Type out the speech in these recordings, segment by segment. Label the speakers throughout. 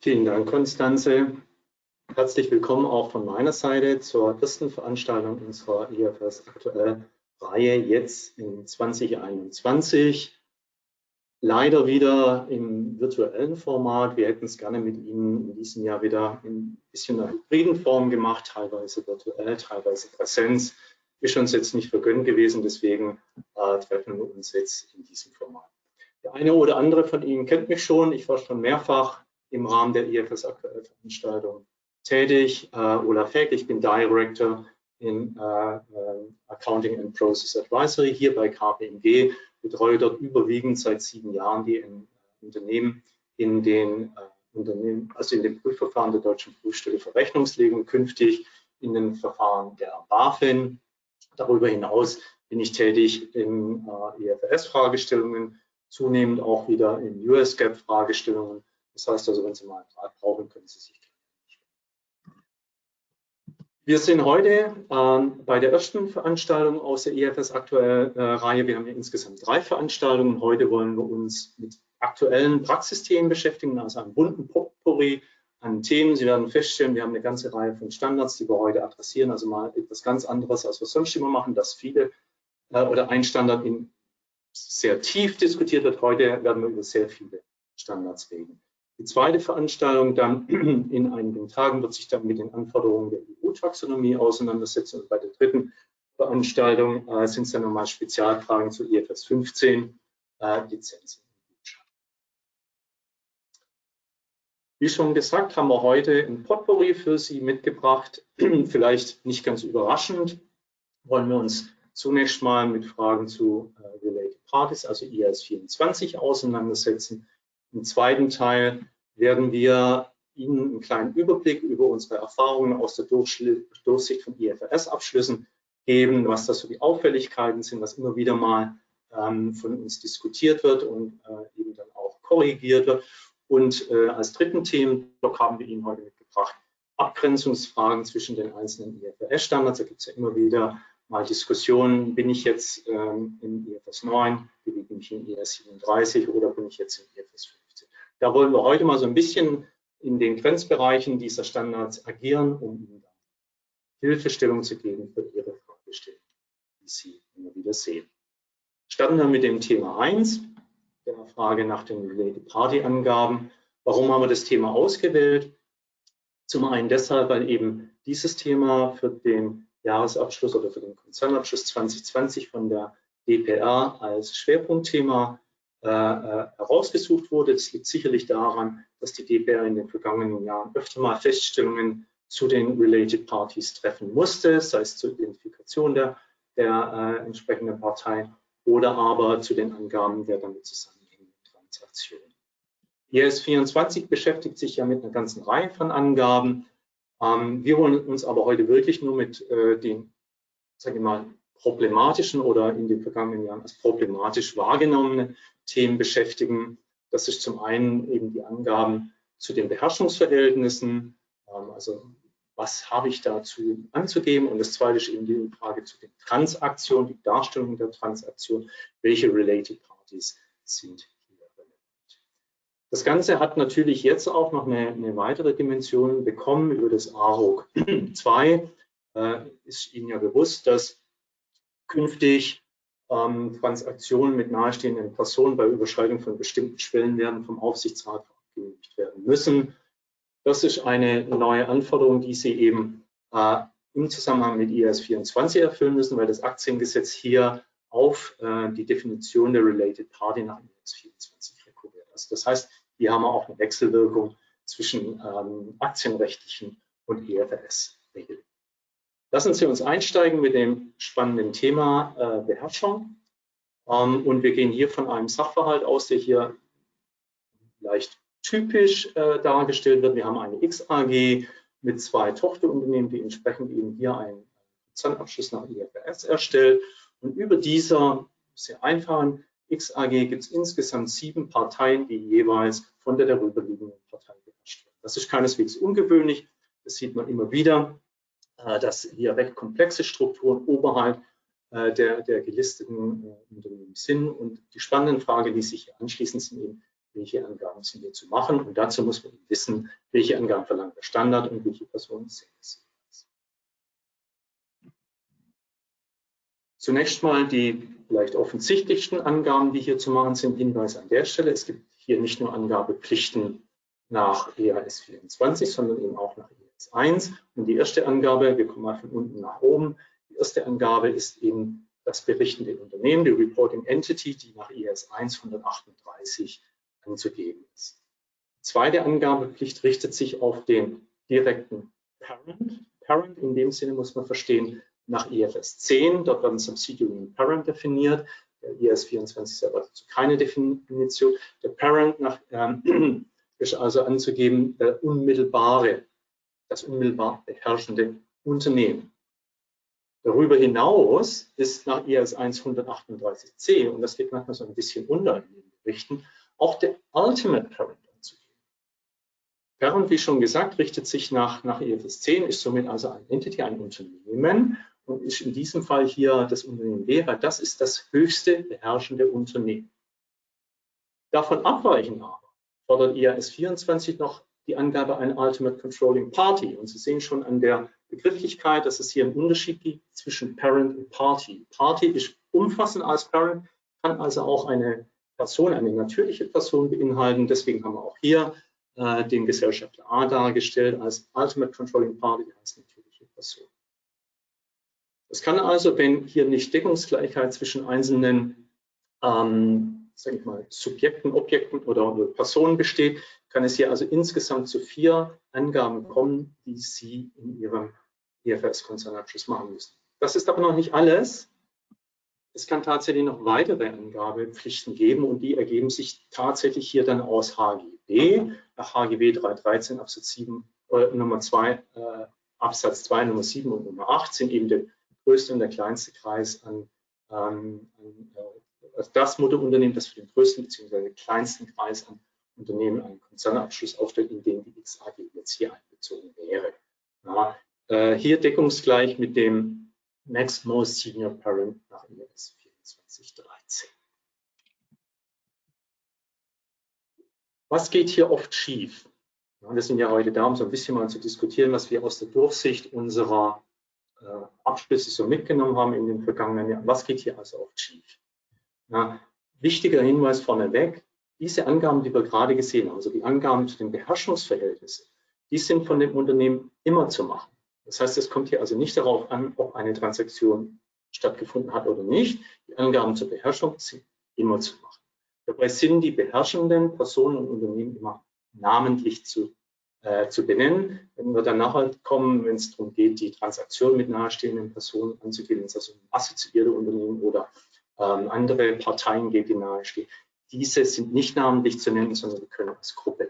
Speaker 1: Vielen Dank, Konstanze. Herzlich willkommen auch von meiner Seite zur ersten Veranstaltung unserer IFRS aktuell Reihe jetzt in 2021. Leider wieder im virtuellen Format. Wir hätten es gerne mit Ihnen in diesem Jahr wieder ein bisschen einer hybriden Form gemacht, teilweise virtuell, teilweise Präsenz. Ist uns jetzt nicht vergönnt gewesen, deswegen äh, treffen wir uns jetzt in diesem Format. Der eine oder andere von Ihnen kennt mich schon. Ich war schon mehrfach im Rahmen der IFS aktuelle Veranstaltung tätig. Äh, Olaf Heck, ich bin Director in äh, äh, Accounting and Process Advisory hier bei KPMG, betreue dort überwiegend seit sieben Jahren die in, äh, Unternehmen in den äh, Unternehmen, also in den Prüfverfahren der Deutschen Prüfstelle für Rechnungslegung, künftig in den Verfahren der BaFin. Darüber hinaus bin ich tätig in äh, IFRS-Fragestellungen, zunehmend auch wieder in US-GAAP-Fragestellungen. Das heißt also, wenn Sie mal einen Rat brauchen, können Sie sich wir sind heute ähm, bei der ersten Veranstaltung aus der EFS aktuell äh, Reihe. Wir haben ja insgesamt drei Veranstaltungen. Heute wollen wir uns mit aktuellen Praxisthemen beschäftigen, also einem bunten Potpourri an Themen. Sie werden feststellen, wir haben eine ganze Reihe von Standards, die wir heute adressieren, also mal etwas ganz anderes, als wir sonst immer machen, dass viele äh, oder ein Standard in sehr tief diskutiert wird. Heute werden wir über sehr viele Standards reden. Die zweite Veranstaltung dann in einigen Tagen wird sich dann mit den Anforderungen der EU-Taxonomie auseinandersetzen. Und bei der dritten Veranstaltung äh, sind es dann nochmal Spezialfragen zu IFS 15, äh, Lizenzen. Wie schon gesagt, haben wir heute ein Potpourri für Sie mitgebracht. Vielleicht nicht ganz überraschend, wollen wir uns zunächst mal mit Fragen zu äh, Related Parties, also IAS 24, auseinandersetzen. Im zweiten Teil werden wir Ihnen einen kleinen Überblick über unsere Erfahrungen aus der Durchsicht von IFRS-Abschlüssen geben, was da so die Auffälligkeiten sind, was immer wieder mal ähm, von uns diskutiert wird und äh, eben dann auch korrigiert wird. Und äh, als dritten Themenblock haben wir Ihnen heute mitgebracht Abgrenzungsfragen zwischen den einzelnen IFRS-Standards. Da gibt es ja immer wieder mal Diskussionen, bin ich jetzt ähm, in IFRS 9, bin ich in IFRS 37 oder bin ich jetzt in IFRS 15. Da wollen wir heute mal so ein bisschen in den Grenzbereichen dieser Standards agieren, um Ihnen Hilfestellung zu geben für Ihre Fragestellung, die Sie immer wieder sehen. Starten wir mit dem Thema 1, der Frage nach den Related Party Angaben. Warum haben wir das Thema ausgewählt? Zum einen deshalb, weil eben dieses Thema für den Jahresabschluss oder für den Konzernabschluss 2020 von der DPR als Schwerpunktthema äh, äh, herausgesucht wurde. Das liegt sicherlich daran, dass die DPR in den vergangenen Jahren öfter mal Feststellungen zu den Related Parties treffen musste, sei es zur Identifikation der, der äh, entsprechenden Partei oder aber zu den Angaben der damit zusammenhängenden Transaktionen. IS 24 beschäftigt sich ja mit einer ganzen Reihe von Angaben. Ähm, wir wollen uns aber heute wirklich nur mit äh, den, sage ich mal, problematischen oder in den vergangenen Jahren als problematisch wahrgenommenen Themen beschäftigen. Das ist zum einen eben die Angaben zu den Beherrschungsverhältnissen, ähm, also was habe ich dazu anzugeben und das zweite ist eben die Frage zu den Transaktionen, die Darstellung der Transaktion, welche Related Parties sind das Ganze hat natürlich jetzt auch noch eine, eine weitere Dimension bekommen über das AROG 2. Äh, ist Ihnen ja bewusst, dass künftig ähm, Transaktionen mit nahestehenden Personen bei Überschreitung von bestimmten Schwellenwerten vom Aufsichtsrat genehmigt werden müssen. Das ist eine neue Anforderung, die Sie eben äh, im Zusammenhang mit IAS 24 erfüllen müssen, weil das Aktiengesetz hier auf äh, die Definition der Related Party nach IAS 24 rekurriert. Also das heißt, hier haben wir auch eine Wechselwirkung zwischen ähm, aktienrechtlichen und EFRS-Regeln. Lassen Sie uns einsteigen mit dem spannenden Thema äh, Beherrschung. Ähm, und wir gehen hier von einem Sachverhalt aus, der hier leicht typisch äh, dargestellt wird. Wir haben eine XAG mit zwei Tochterunternehmen, die entsprechend eben hier einen Konzernabschluss nach IFRS erstellt. Und über dieser sehr einfachen XAG gibt es insgesamt sieben Parteien, die jeweils von der darüberliegenden Partei beherrscht werden. Das ist keineswegs ungewöhnlich. Das sieht man immer wieder, dass hier recht komplexe Strukturen oberhalb äh, der, der gelisteten äh, Unternehmen sind. Und die spannenden Fragen, die sich hier anschließen, sind eben, welche Angaben sind hier zu machen. Und dazu muss man wissen, welche Angaben verlangt der Standard und welche Personen sind es. Zunächst mal die vielleicht offensichtlichsten Angaben, die hier zu machen sind. Hinweis an der Stelle. Es gibt hier nicht nur Angabepflichten nach EAS 24, sondern eben auch nach EAS 1. Und die erste Angabe, wir kommen mal von unten nach oben, die erste Angabe ist eben das berichtende Unternehmen, die Reporting Entity, die nach EAS 1 138 anzugeben ist. Die zweite Angabepflicht richtet sich auf den direkten Parent. Parent in dem Sinne muss man verstehen, nach IFS 10, dort werden Subsidiary und Parent definiert. Der IS 24 selber dazu keine Definition. Der Parent nach, ähm, ist also anzugeben, der unmittelbare, das unmittelbar beherrschende Unternehmen. Darüber hinaus ist nach IS 138c, und das geht manchmal so ein bisschen unter in den Berichten, auch der Ultimate Parent anzugeben. Parent, wie schon gesagt, richtet sich nach, nach IFS 10, ist somit also ein Entity, ein Unternehmen und ist in diesem Fall hier das Unternehmen weil das ist das höchste beherrschende Unternehmen. Davon abweichen aber fordert IAS 24 noch die Angabe ein Ultimate Controlling Party. Und Sie sehen schon an der Begrifflichkeit, dass es hier einen Unterschied gibt zwischen Parent und Party. Party ist umfassend als Parent, kann also auch eine Person, eine natürliche Person beinhalten. Deswegen haben wir auch hier äh, den Gesellschafter A dargestellt als Ultimate Controlling Party als natürliche Person. Es kann also, wenn hier nicht Deckungsgleichheit zwischen einzelnen ähm, sage ich mal, Subjekten, Objekten oder Personen besteht, kann es hier also insgesamt zu vier Angaben kommen, die Sie in Ihrem IFRS-Konzernabschluss machen müssen. Das ist aber noch nicht alles. Es kann tatsächlich noch weitere Angabepflichten geben und die ergeben sich tatsächlich hier dann aus HGB, nach HGB 313 Absatz 7, äh, Nummer 2, äh, Absatz 2, Nummer 7 und Nummer 8 sind eben der größte und der kleinste Kreis an, ähm, an also das Mutterunternehmen, das für den größten bzw. kleinsten Kreis an Unternehmen einen Konzernabschluss aufstellt, in dem die XAG jetzt hier einbezogen wäre. Ja, äh, hier deckungsgleich mit dem Next Most Senior Parent nach IAS 2413. Was geht hier oft schief? Ja, wir sind ja heute da, um so ein bisschen mal zu diskutieren, was wir aus der Durchsicht unserer äh, Abschlüsse so mitgenommen haben in den vergangenen Jahren. Was geht hier also oft schief? Ja, wichtiger Hinweis vorneweg, diese Angaben, die wir gerade gesehen haben, also die Angaben zu den Beherrschungsverhältnissen, die sind von dem Unternehmen immer zu machen. Das heißt, es kommt hier also nicht darauf an, ob eine Transaktion stattgefunden hat oder nicht. Die Angaben zur Beherrschung sind immer zu machen. Dabei sind die beherrschenden Personen und Unternehmen immer namentlich zu äh, zu benennen. Wenn wir dann nachher kommen, wenn es darum geht, die Transaktion mit nahestehenden Personen anzugeben, wenn es also assoziierte Unternehmen oder ähm, andere Parteien geht, die nahestehen. Diese sind nicht namentlich zu nennen, sondern wir können als Gruppe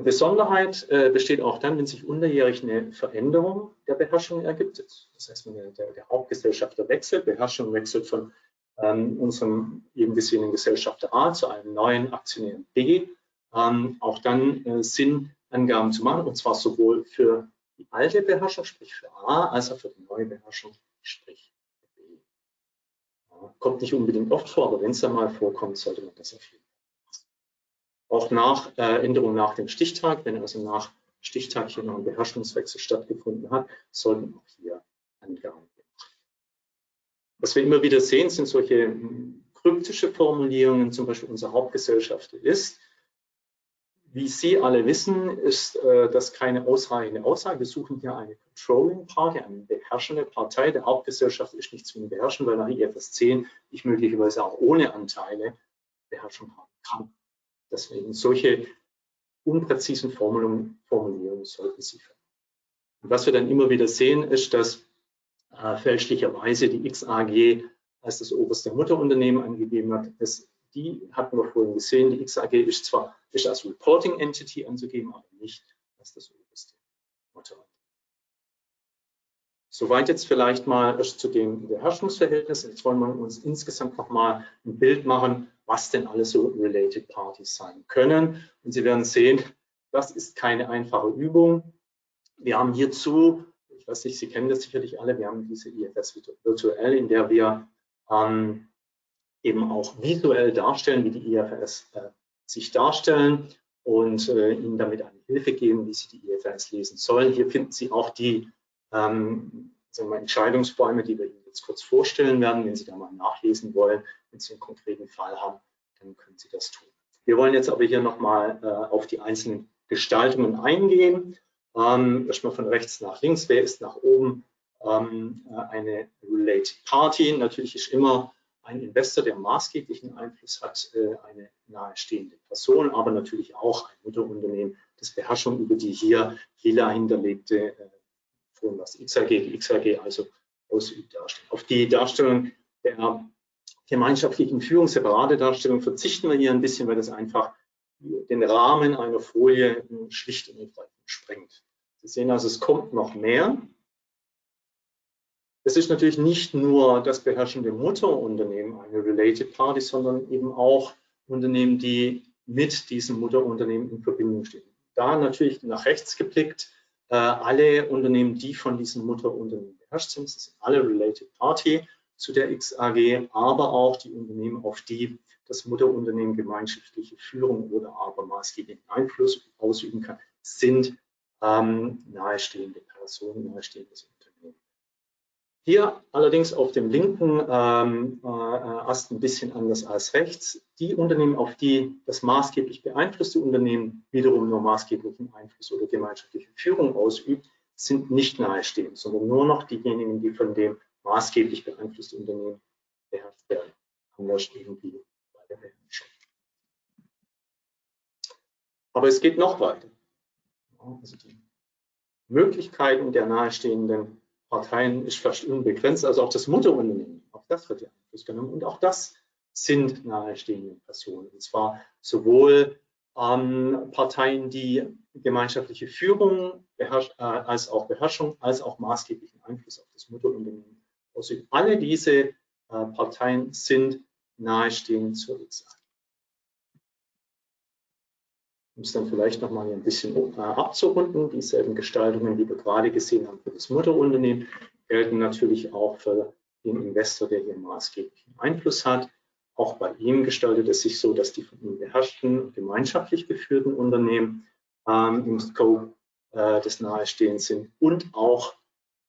Speaker 1: eine Besonderheit äh, besteht auch dann, wenn sich unterjährig eine Veränderung der Beherrschung ergibt. Das heißt, wenn der, der Hauptgesellschafter wechselt, Beherrschung wechselt von ähm, unserem eben gesehenen Gesellschafter A zu einem neuen Aktionär B, ähm, auch dann äh, Sinn, Angaben zu machen, und zwar sowohl für die alte Beherrschung, sprich für A, als auch für die neue Beherrschung, sprich kommt nicht unbedingt oft vor, aber wenn es dann mal vorkommt, sollte man das auf jeden Fall. Auch nach äh, Änderung nach dem Stichtag, wenn also nach Stichtag hier noch ein Beherrschungswechsel stattgefunden hat, sollten auch hier Angaben gemacht Was wir immer wieder sehen, sind solche hm, kryptische Formulierungen, zum Beispiel unser Hauptgesellschafter ist, wie Sie alle wissen, ist äh, das keine ausreichende Aussage. Wir suchen hier eine Controlling Party, eine beherrschende Partei. Der Hauptgesellschaft ist nicht zwingend beherrschen, weil nach IFS 10 ich möglicherweise auch ohne Anteile Beherrschung haben kann. Deswegen solche unpräzisen Formulierungen, Formulierungen sollten Sie. Und was wir dann immer wieder sehen, ist, dass äh, fälschlicherweise die XAG als das oberste Mutterunternehmen angegeben hat. Das die hatten wir vorhin gesehen. Die XAG ist zwar ist als Reporting Entity anzugeben, aber nicht als das oberste Motto. Soweit jetzt vielleicht mal zu den Beherrschungsverhältnissen. Jetzt wollen wir uns insgesamt nochmal ein Bild machen, was denn alles so Related Parties sein können. Und Sie werden sehen, das ist keine einfache Übung. Wir haben hierzu, ich weiß nicht, Sie kennen das sicherlich alle, wir haben diese IFS virtuell, in der wir ähm, eben auch visuell darstellen, wie die IFRS äh, sich darstellen und äh, Ihnen damit eine Hilfe geben, wie Sie die IFRS lesen sollen. Hier finden Sie auch die ähm, wir, Entscheidungsbäume, die wir Ihnen jetzt kurz vorstellen werden. Wenn Sie da mal nachlesen wollen, wenn Sie einen konkreten Fall haben, dann können Sie das tun. Wir wollen jetzt aber hier nochmal äh, auf die einzelnen Gestaltungen eingehen. Ähm, erstmal von rechts nach links. Wer ist nach oben ähm, äh, eine Related Party? Natürlich ist immer ein Investor, der maßgeblichen Einfluss hat, äh, eine nahestehende Person, aber natürlich auch ein Mutterunternehmen, das Beherrschung über die hier lila hinterlegte äh, Form, was XAG, die XAG also ausübt, darstellen. Auf die Darstellung der gemeinschaftlichen Führung, separate Darstellung, verzichten wir hier ein bisschen, weil das einfach den Rahmen einer Folie schlicht und ergreifend sprengt. Sie sehen also, es kommt noch mehr. Es ist natürlich nicht nur das beherrschende Mutterunternehmen eine Related Party, sondern eben auch Unternehmen, die mit diesem Mutterunternehmen in Verbindung stehen. Da natürlich nach rechts geblickt, äh, alle Unternehmen, die von diesem Mutterunternehmen beherrscht sind, sind alle Related Party zu der XAG, aber auch die Unternehmen, auf die das Mutterunternehmen gemeinschaftliche Führung oder aber maßgeblichen Einfluss ausüben kann, sind ähm, nahestehende Personen, nahestehendes Unternehmen. Hier allerdings auf dem linken ähm, äh, Ast ein bisschen anders als rechts. Die Unternehmen, auf die das maßgeblich beeinflusste Unternehmen wiederum nur maßgeblichen Einfluss oder gemeinschaftliche Führung ausübt, sind nicht nahestehend, sondern nur noch diejenigen, die von dem maßgeblich beeinflussten Unternehmen beherrscht werden. Anders irgendwie bei der Beherrschung. Aber es geht noch weiter. Also die Möglichkeiten der nahestehenden Parteien ist fast unbegrenzt. Also auch das Mutterunternehmen, auch das wird ja Einfluss genommen. Und auch das sind nahestehende Personen. Und zwar sowohl ähm, Parteien, die gemeinschaftliche Führung äh, als auch Beherrschung, als auch maßgeblichen Einfluss auf das Mutterunternehmen ausüben. Alle diese äh, Parteien sind nahestehend zur XA um es dann vielleicht nochmal ein bisschen äh, abzurunden, dieselben Gestaltungen, die wir gerade gesehen haben für das Mutterunternehmen, gelten natürlich auch für den Investor, der hier maßgeblichen Einfluss hat. Auch bei ihm gestaltet es sich so, dass die von ihm beherrschten, gemeinschaftlich geführten Unternehmen ähm, im Scope äh, des Nahestehens sind und auch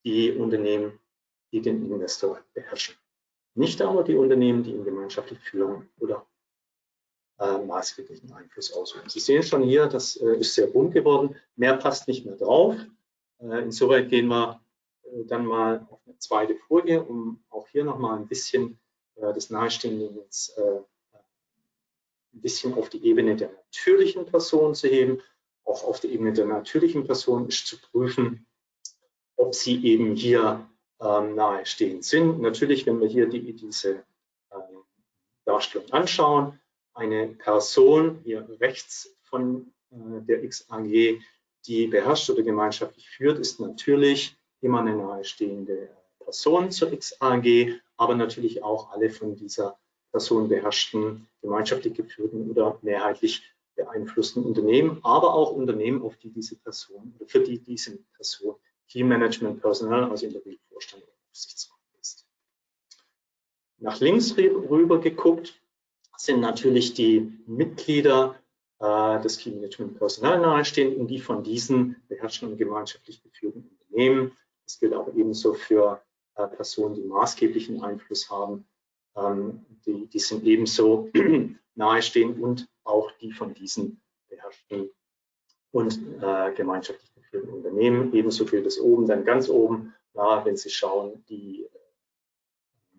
Speaker 1: die Unternehmen, die den Investor beherrschen. Nicht aber die Unternehmen, die ihn gemeinschaftlich führen oder äh, maßgeblichen Einfluss ausüben. Sie sehen schon hier, das äh, ist sehr bunt geworden. Mehr passt nicht mehr drauf. Äh, insoweit gehen wir äh, dann mal auf eine zweite Folie, um auch hier nochmal ein bisschen äh, das Nahestehende jetzt äh, ein bisschen auf die Ebene der natürlichen Person zu heben. Auch auf der Ebene der natürlichen Person ist zu prüfen, ob sie eben hier ähm, nahestehend sind. Natürlich, wenn wir hier die, diese ähm, Darstellung anschauen, eine Person hier rechts von äh, der XAG, die beherrscht oder gemeinschaftlich führt, ist natürlich immer eine nahestehende Person zur XAG, aber natürlich auch alle von dieser Person beherrschten, gemeinschaftlich geführten oder mehrheitlich beeinflussten Unternehmen, aber auch Unternehmen, auf die diese Person oder für die diese Person Key Management Personal, also in der Regel Vorstand oder Aufsichtsrat ist. Nach links rüber geguckt sind natürlich die Mitglieder äh, des Key Management Personal nahestehen und die von diesen beherrschten und gemeinschaftlich geführten Unternehmen. Das gilt aber ebenso für äh, Personen, die maßgeblichen Einfluss haben. Ähm, die, die sind ebenso nahestehend und auch die von diesen beherrschten und äh, gemeinschaftlich geführten Unternehmen. Ebenso gilt es oben, dann ganz oben, na, wenn Sie schauen, die äh,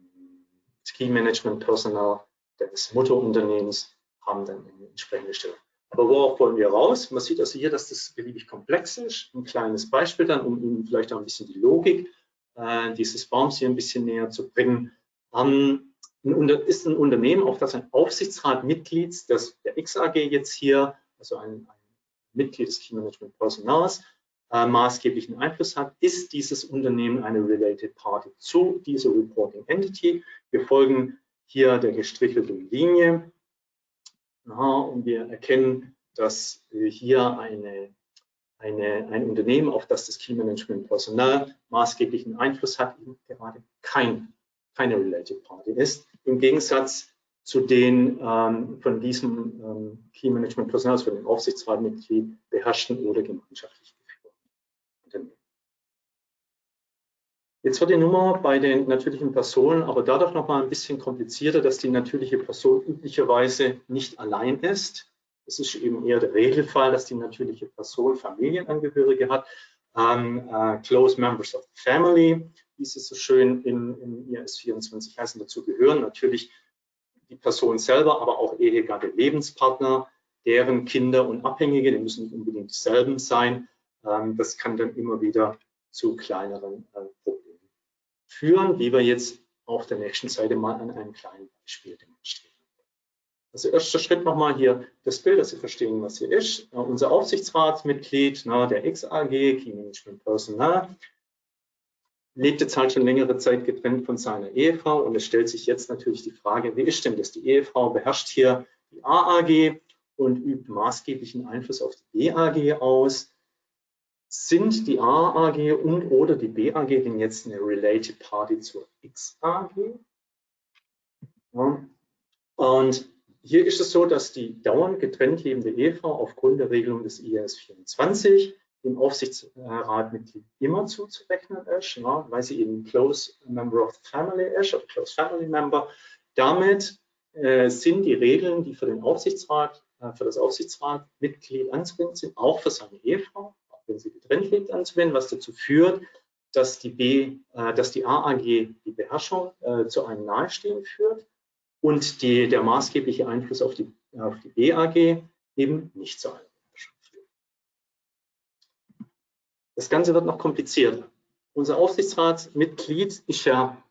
Speaker 1: Key Management Personal des Mutterunternehmens haben dann eine entsprechende Stellung. Aber worauf wollen wir raus? Man sieht also hier, dass das beliebig komplex ist. Ein kleines Beispiel dann, um Ihnen vielleicht auch ein bisschen die Logik äh, dieses Baums hier ein bisschen näher zu bringen. Ähm, ein, ist ein Unternehmen, auf das ein Aufsichtsrat Mitglied des, der XAG jetzt hier, also ein, ein Mitglied des Key Management Personals, äh, maßgeblichen Einfluss hat, ist dieses Unternehmen eine Related Party zu dieser Reporting Entity. Wir folgen hier der gestrichelten Linie. Aha, und wir erkennen, dass hier eine, eine, ein Unternehmen, auf das das Key Management Personal maßgeblichen Einfluss hat, eben gerade kein, keine Related Party ist. Im Gegensatz zu den ähm, von diesem ähm, Key Management Personal, also von dem Aufsichtsratmitglied beherrschten oder gemeinschaftlich Jetzt wird die Nummer bei den natürlichen Personen aber dadurch noch mal ein bisschen komplizierter, dass die natürliche Person üblicherweise nicht allein ist. Es ist eben eher der Regelfall, dass die natürliche Person Familienangehörige hat, ähm, äh, Close Members of the Family, wie sie so schön in, in IAS 24 heißen, dazu gehören. Natürlich die Person selber, aber auch Ehegatte, Lebenspartner, deren Kinder und Abhängige, die müssen nicht unbedingt dieselben sein. Ähm, das kann dann immer wieder zu kleineren äh, Problemen führen, wie wir jetzt auf der nächsten Seite mal an einem kleinen Beispiel demonstrieren. Also erster Schritt nochmal hier das Bild, dass Sie verstehen, was hier ist. Uh, unser Aufsichtsratsmitglied, na, der XAG, Key Management Personal, lebt jetzt halt schon längere Zeit getrennt von seiner Ehefrau und es stellt sich jetzt natürlich die Frage, wie ist denn das? Die Ehefrau beherrscht hier die AAG und übt maßgeblichen Einfluss auf die BAG aus sind die AAG und oder die BAG denn jetzt eine Related Party zur XAG? Ja. Und hier ist es so, dass die dauernd getrennt lebende Ehefrau aufgrund der Regelung des IAS 24 dem Aufsichtsratmitglied immer zuzurechnen ist, ja, weil sie eben Close Member of the Family ist oder Close Family Member. Damit äh, sind die Regeln, die für den Aufsichtsrat, äh, für das Aufsichtsratmitglied anzuwenden sind, auch für seine Ehefrau wenn sie lebt, anzuwenden, was dazu führt, dass die, B, äh, dass die AAG die Beherrschung äh, zu einem Nahestehen führt und die, der maßgebliche Einfluss auf die, auf die BAG eben nicht zu einer Beherrschung führt. Das Ganze wird noch komplizierter. Unser Aufsichtsratsmitglied ist ja,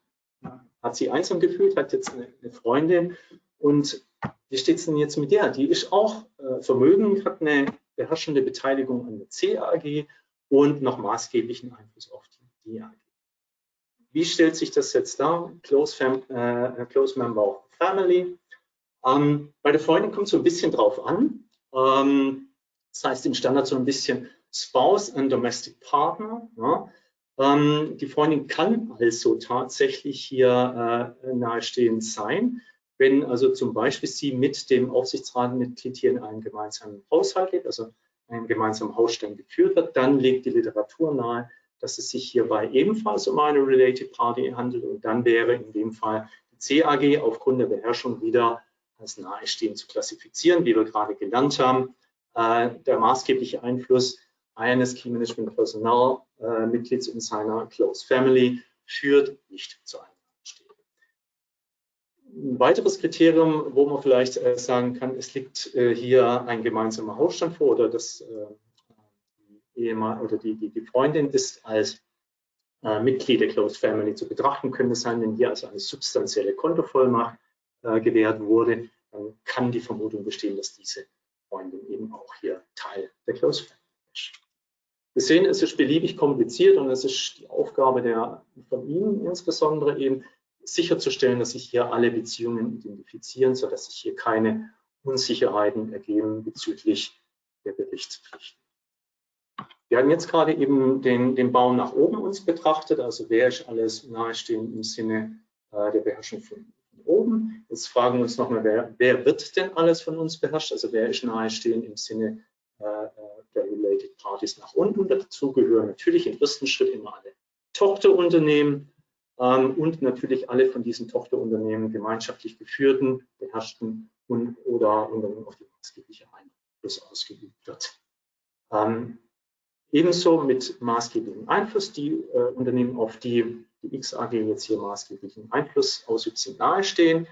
Speaker 1: hat sie einsam gefühlt, hat jetzt eine, eine Freundin und wie steht es denn jetzt mit der? Die ist auch äh, vermögend, hat eine beherrschende Beteiligung an der CAG und noch maßgeblichen Einfluss auf die DAG. Wie stellt sich das jetzt dar? Close, Fam äh, Close Member of Family. Ähm, bei der Freundin kommt es so ein bisschen drauf an. Ähm, das heißt im Standard so ein bisschen Spouse and Domestic Partner. Ja. Ähm, die Freundin kann also tatsächlich hier äh, nahestehend sein. Wenn also zum Beispiel sie mit dem Aufsichtsratmitglied hier in einem gemeinsamen Haushalt lebt, also einem gemeinsamen Hausstand geführt wird, dann legt die Literatur nahe, dass es sich hierbei ebenfalls um eine Related Party handelt und dann wäre in dem Fall die CAG aufgrund der Beherrschung wieder als nahestehend zu klassifizieren, wie wir gerade gelernt haben. Äh, der maßgebliche Einfluss eines Key Management Personalmitglieds in seiner Close Family führt nicht zu einem ein weiteres Kriterium, wo man vielleicht äh, sagen kann, es liegt äh, hier ein gemeinsamer Hausstand vor oder das äh, Ehemann oder die, die, die Freundin ist als äh, Mitglied der Closed Family zu betrachten, könnte sein, wenn hier also eine substanzielle Kontovollmacht äh, gewährt wurde, dann kann die Vermutung bestehen, dass diese Freundin eben auch hier Teil der Closed Family ist. Wir sehen, es ist beliebig kompliziert und es ist die Aufgabe der, von Ihnen insbesondere eben, sicherzustellen, dass sich hier alle Beziehungen identifizieren, sodass sich hier keine Unsicherheiten ergeben bezüglich der Berichtspflichten. Wir haben jetzt gerade eben den, den Baum nach oben uns betrachtet, also wer ist alles nahestehend im Sinne äh, der Beherrschung von, oben. Jetzt fragen wir uns nochmal, wer, wer wird denn alles von uns beherrscht? Also wer ist nahestehend im Sinne äh, äh der Related Parties nach unten? Dazu gehören natürlich im ersten Schritt immer alle Tochterunternehmen, und natürlich alle von diesen Tochterunternehmen gemeinschaftlich geführten, beherrschten und oder Unternehmen, auf die maßgebliche Einfluss ausgeübt wird. Ähm, ebenso mit maßgeblichem Einfluss die äh, Unternehmen, auf die die XAG jetzt hier maßgeblichen Einfluss ausübt, sind nahestehen,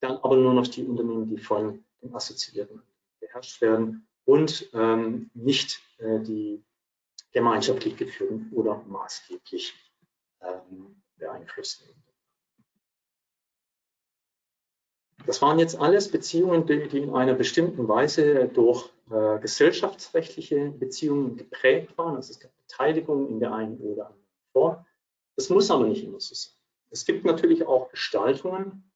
Speaker 1: dann aber nur noch die Unternehmen, die von den Assoziierten beherrscht werden und ähm, nicht äh, die gemeinschaftlich geführten oder maßgeblich ähm, beeinflussen. Das waren jetzt alles Beziehungen, die, die in einer bestimmten Weise durch äh, gesellschaftsrechtliche Beziehungen geprägt waren. Also es gab Beteiligung in der einen oder anderen Form. Das muss aber nicht immer so sein. Es gibt natürlich auch Gestaltungen,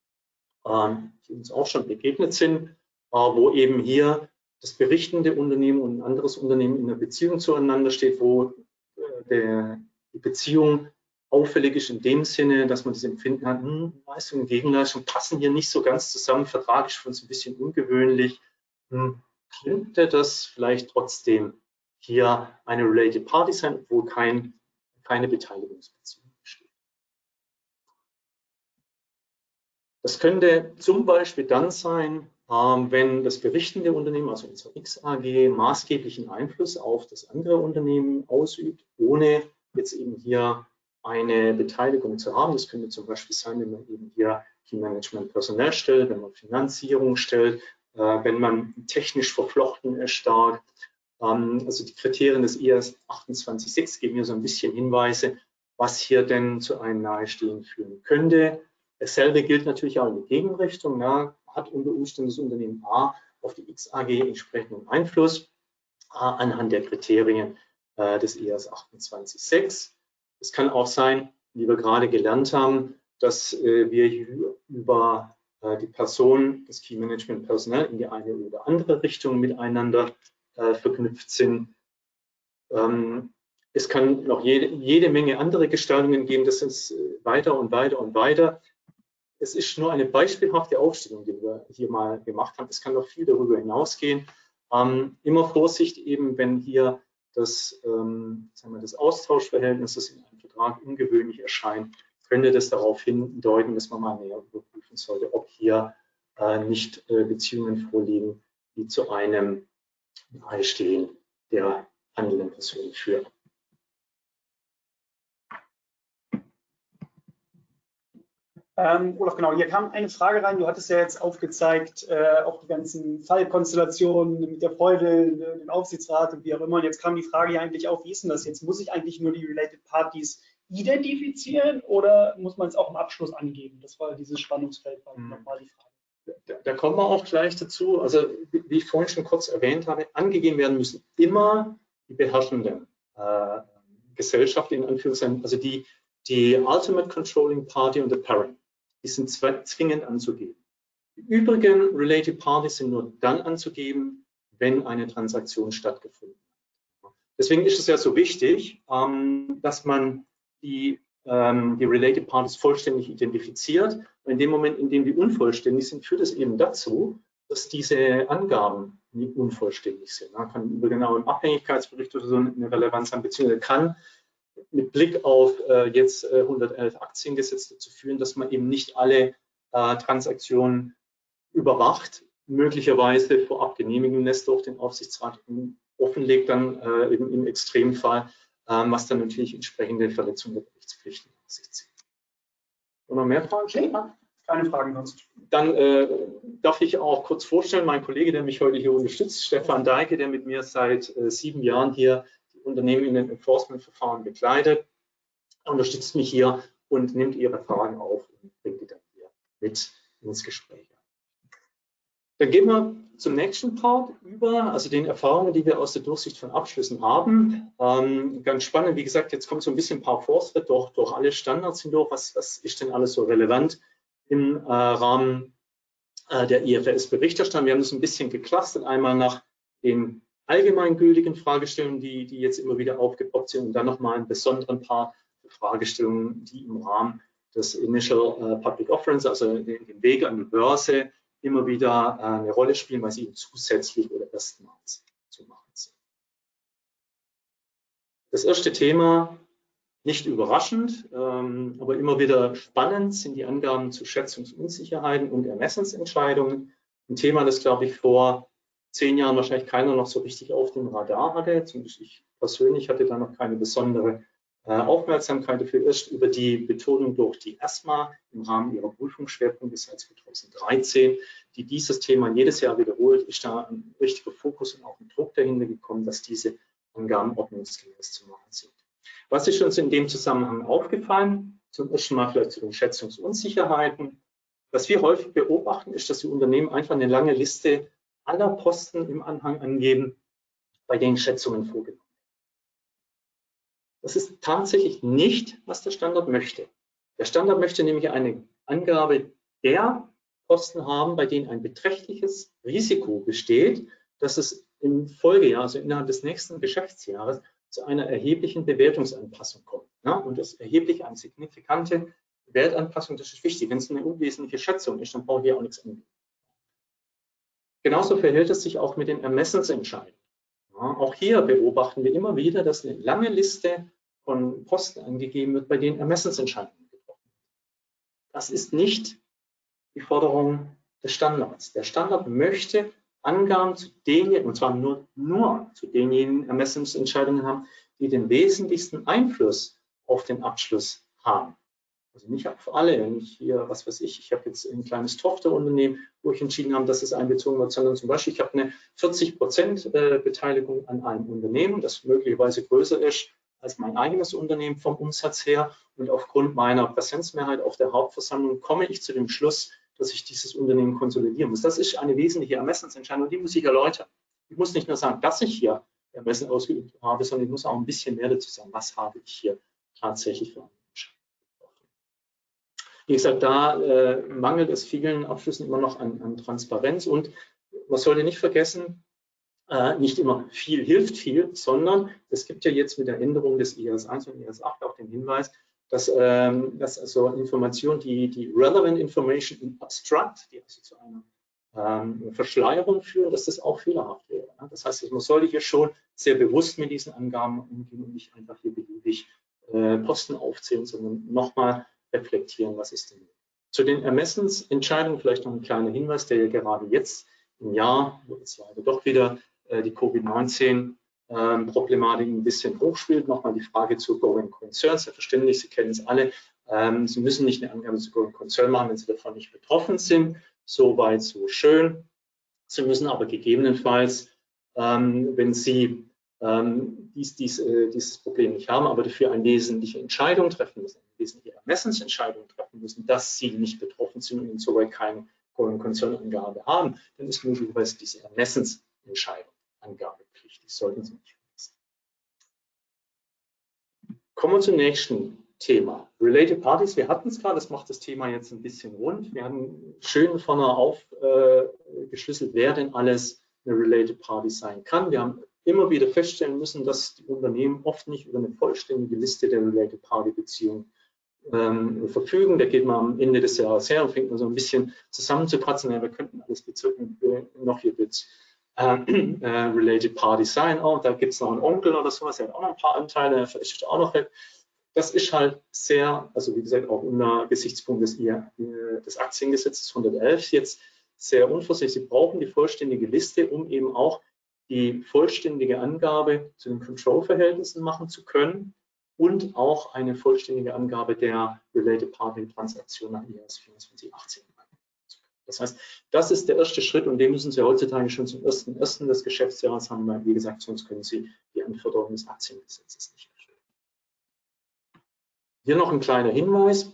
Speaker 1: ähm, die uns auch schon begegnet sind, äh, wo eben hier das berichtende Unternehmen und ein anderes Unternehmen in einer Beziehung zueinander steht, wo äh, der, die Beziehung auffällig ist in dem Sinne, dass man das Empfinden hat, hm, Leistung und Gegenleistung passen hier nicht so ganz zusammen, Vertrag ist für uns ein bisschen ungewöhnlich. Hm, könnte das vielleicht trotzdem hier eine Related Party sein, obwohl kein, keine Beteiligungsbeziehung besteht. Das könnte zum Beispiel dann sein, ähm, wenn das berichtende Unternehmen, also unser XAG, maßgeblichen Einfluss auf das andere Unternehmen ausübt, ohne jetzt eben hier eine Beteiligung zu haben. Das könnte zum Beispiel sein, wenn man eben hier Key Management Personal stellt, wenn man Finanzierung stellt, äh, wenn man technisch verflochten ist stark. Ähm, also die Kriterien des IAS 28.6 geben mir so ein bisschen Hinweise, was hier denn zu einem Nahestehen führen könnte. Dasselbe gilt natürlich auch in die Gegenrichtung. Ja, hat unter Umständen das Unternehmen A auf die XAG entsprechenden Einfluss äh, anhand der Kriterien äh, des IAS 28.6. Es kann auch sein, wie wir gerade gelernt haben, dass äh, wir über äh, die Person, das Key Management Personal in die eine oder andere Richtung miteinander äh, verknüpft sind. Ähm, es kann noch jede, jede Menge andere Gestaltungen geben, das ist äh, weiter und weiter und weiter. Es ist nur eine beispielhafte Aufstellung, die wir hier mal gemacht haben. Es kann noch viel darüber hinausgehen. Ähm, immer Vorsicht eben, wenn hier das, ähm, sagen wir, das Austauschverhältnis, das in einem Vertrag ungewöhnlich erscheint, könnte das darauf hindeuten, dass man mal näher überprüfen sollte, ob hier äh, nicht äh, Beziehungen vorliegen, die zu einem Nahestehen der handelnden Person führen.
Speaker 2: Ähm, Olaf, genau, hier kam eine Frage rein. Du hattest ja jetzt aufgezeigt, äh, auch die ganzen Fallkonstellationen mit der Freude, den Aufsichtsrat und wie auch immer. Und jetzt kam die Frage ja eigentlich auf, wie ist denn das jetzt? Muss ich eigentlich nur die Related Parties identifizieren oder muss man es auch im Abschluss angeben? Das war dieses Spannungsfeld, war hm. nochmal die
Speaker 1: Frage. Da, da, kommen wir auch gleich dazu. Also, wie ich vorhin schon kurz erwähnt habe, angegeben werden müssen immer die beherrschenden äh, Gesellschaft, in Anführungszeichen, also die, die Ultimate Controlling Party und the Parent die sind zwingend anzugeben. Die übrigen Related Parties sind nur dann anzugeben, wenn eine Transaktion stattgefunden hat. Deswegen ist es ja so wichtig, ähm, dass man die, ähm, die Related Parties vollständig identifiziert. Und in dem Moment, in dem die unvollständig sind, führt es eben dazu, dass diese Angaben unvollständig sind. Man kann über genau im Abhängigkeitsbericht oder so eine Relevanz haben, beziehungsweise kann mit Blick auf äh, jetzt äh, 111 Aktiengesetz dazu führen, dass man eben nicht alle äh, Transaktionen überwacht, möglicherweise vorab genehmigen lässt durch den Aufsichtsrat offenlegt dann äh, im, Extremfall, ähm, was dann natürlich entsprechende Verletzungen der Berichtspflichten auf sich zieht. Und noch mehr Fragen stellen?
Speaker 2: Keine Fragen sonst.
Speaker 1: Dann äh, darf ich auch kurz vorstellen, mein Kollege, der mich heute hier unterstützt, Stefan Deike, der mit mir seit äh, sieben Jahren hier Unternehmen in den Enforcement-Verfahren begleitet, unterstützt mich hier und nimmt Ihre Fragen auf und bringt die dann hier mit ins Gespräch. Dann gehen wir zum nächsten Part über, also den Erfahrungen, die wir aus der Durchsicht von Abschlüssen haben. Ähm, ganz spannend, wie gesagt, jetzt kommt so ein bisschen ein paar Fortschritte durch, durch alle Standards hindurch. Was, was ist denn alles so relevant im äh, Rahmen äh, der IFRS-Berichterstattung? Wir haben das ein bisschen geclustert, einmal nach den allgemeingültigen Fragestellungen, die, die jetzt immer wieder aufgepoppt sind und dann nochmal einen besonderen Part Fragestellungen, die im Rahmen des Initial uh, Public Offerings, also den, Weg an die Börse, immer wieder uh, eine Rolle spielen, weil sie eben zusätzlich oder erstmals zu machen sind. Das erste Thema, nicht überraschend, ähm, aber immer wieder spannend, sind die Angaben zu Schätzungsunsicherheiten und Ermessensentscheidungen. Ein Thema, das, glaube ich, vor zehn Jahren wahrscheinlich keiner noch so richtig auf dem Radar hatte. Zumindest ich persönlich hatte da noch keine besondere äh, Aufmerksamkeit dafür. Erst über die Betonung durch die ESMA im Rahmen ihrer Prüfungsschwerpunkte seit 2013, die dieses Thema jedes Jahr wiederholt, ist da ein richtiger Fokus und auch ein Druck dahinter gekommen, dass diese Angaben ordnungsgemäß zu machen sind. Was ist uns in dem Zusammenhang aufgefallen? Zum ersten Mal vielleicht zu den Schätzungsunsicherheiten. Was wir häufig beobachten, ist, dass die Unternehmen einfach eine lange Liste aller Posten im Anhang angeben, bei denen Schätzungen vorgenommen werden. Das ist tatsächlich nicht, was der Standard möchte. Der Standard möchte nämlich eine Angabe der Posten haben, bei denen ein beträchtliches Risiko besteht, dass es im Folgejahr, also innerhalb des nächsten Geschäftsjahres, zu einer erheblichen Bewertungsanpassung kommt. Ja? Und das erheblich eine signifikante Wertanpassung, das ist wichtig. Wenn es eine unwesentliche Schätzung ist, dann brauche ich auch nichts angeben. Genauso verhält es sich auch mit den Ermessensentscheidungen. Ja, auch hier beobachten wir immer wieder, dass eine lange Liste von Posten angegeben wird, bei denen Ermessensentscheidungen getroffen werden. Das ist nicht die Forderung des Standards. Der Standard möchte Angaben zu denjenigen, und zwar nur, nur zu denjenigen Ermessensentscheidungen haben, die den wesentlichsten Einfluss auf den Abschluss haben. Also nicht für alle, wenn ich hier, was weiß ich, ich habe jetzt ein kleines Tochterunternehmen, wo ich entschieden habe, dass es einbezogen wird, sondern zum Beispiel, ich habe eine 40 Prozent äh, Beteiligung an einem Unternehmen, das möglicherweise größer ist als mein eigenes Unternehmen vom Umsatz her. Und aufgrund meiner Präsenzmehrheit auf der Hauptversammlung komme ich zu dem Schluss, dass ich dieses Unternehmen konsolidieren muss. Das ist eine wesentliche Ermessensentscheidung und die muss ich erläutern. Ich muss nicht nur sagen, dass ich hier Ermessen ausgeübt habe, sondern ich muss auch ein bisschen mehr dazu sagen, was habe ich hier tatsächlich für eine wie gesagt, da äh, mangelt es vielen Abschlüssen immer noch an, an Transparenz und man sollte nicht vergessen, äh, nicht immer viel hilft viel, sondern es gibt ja jetzt mit der Änderung des IS 1 und IS 8 auch den Hinweis, dass, ähm, dass also Informationen, die, die relevant information in abstract, die also zu einer ähm, Verschleierung führen, dass das auch fehlerhaft wäre. Ja? Das heißt, man sollte hier schon sehr bewusst mit diesen Angaben umgehen und nicht einfach hier beliebig äh, Posten aufzählen, sondern nochmal reflektieren, was ist denn. Zu den Ermessensentscheidungen vielleicht noch ein kleiner Hinweis, der ja gerade jetzt im Jahr, wo jetzt leider doch wieder äh, die Covid-19-Problematik ähm, ein bisschen hochspielt. Nochmal die Frage zu Going Concerns. Selbstverständlich, Sie kennen es alle. Ähm, Sie müssen nicht eine Angabe zu Going Concern machen, wenn Sie davon nicht betroffen sind. So weit, so schön. Sie müssen aber gegebenenfalls, ähm, wenn Sie ähm, dies, dies, äh, dieses Problem nicht haben, aber dafür eine wesentliche Entscheidung treffen müssen, eine wesentliche Ermessensentscheidung treffen müssen, dass sie nicht betroffen sind und insoweit keine Konzernangabe haben, dann ist möglicherweise diese Ermessensentscheidung angabepflichtig. Sollten Sie nicht vergessen. Kommen wir zum nächsten Thema. Related Parties, wir hatten es gerade, das macht das Thema jetzt ein bisschen rund. Wir haben schön vorne aufgeschlüsselt, äh, wer denn alles eine Related Party sein kann. Wir haben immer wieder feststellen müssen, dass die Unternehmen oft nicht über eine vollständige Liste der Related Party Beziehungen ähm, verfügen. Da geht man am Ende des Jahres her und fängt man so ein bisschen zusammenzukratzen. Ja, wir könnten alles bezirken, noch hier wird äh, äh, Related Party sein. Oh, da gibt es noch einen Onkel oder sowas, der hat auch noch ein paar Anteile, vielleicht ist auch noch das ist halt sehr, also wie gesagt, auch unter Gesichtspunkt des, des Aktiengesetzes 111 jetzt sehr unvorsichtig. Sie brauchen die vollständige Liste, um eben auch die vollständige Angabe zu den Control-Verhältnissen machen zu können und auch eine vollständige Angabe der Related Party Transaktion nach IAS 2418. Das heißt, das ist der erste Schritt und den müssen Sie heutzutage schon zum ersten ersten des Geschäftsjahres haben, weil wie gesagt, sonst können Sie die Anforderungen des Aktiengesetzes nicht erfüllen. Hier noch ein kleiner Hinweis.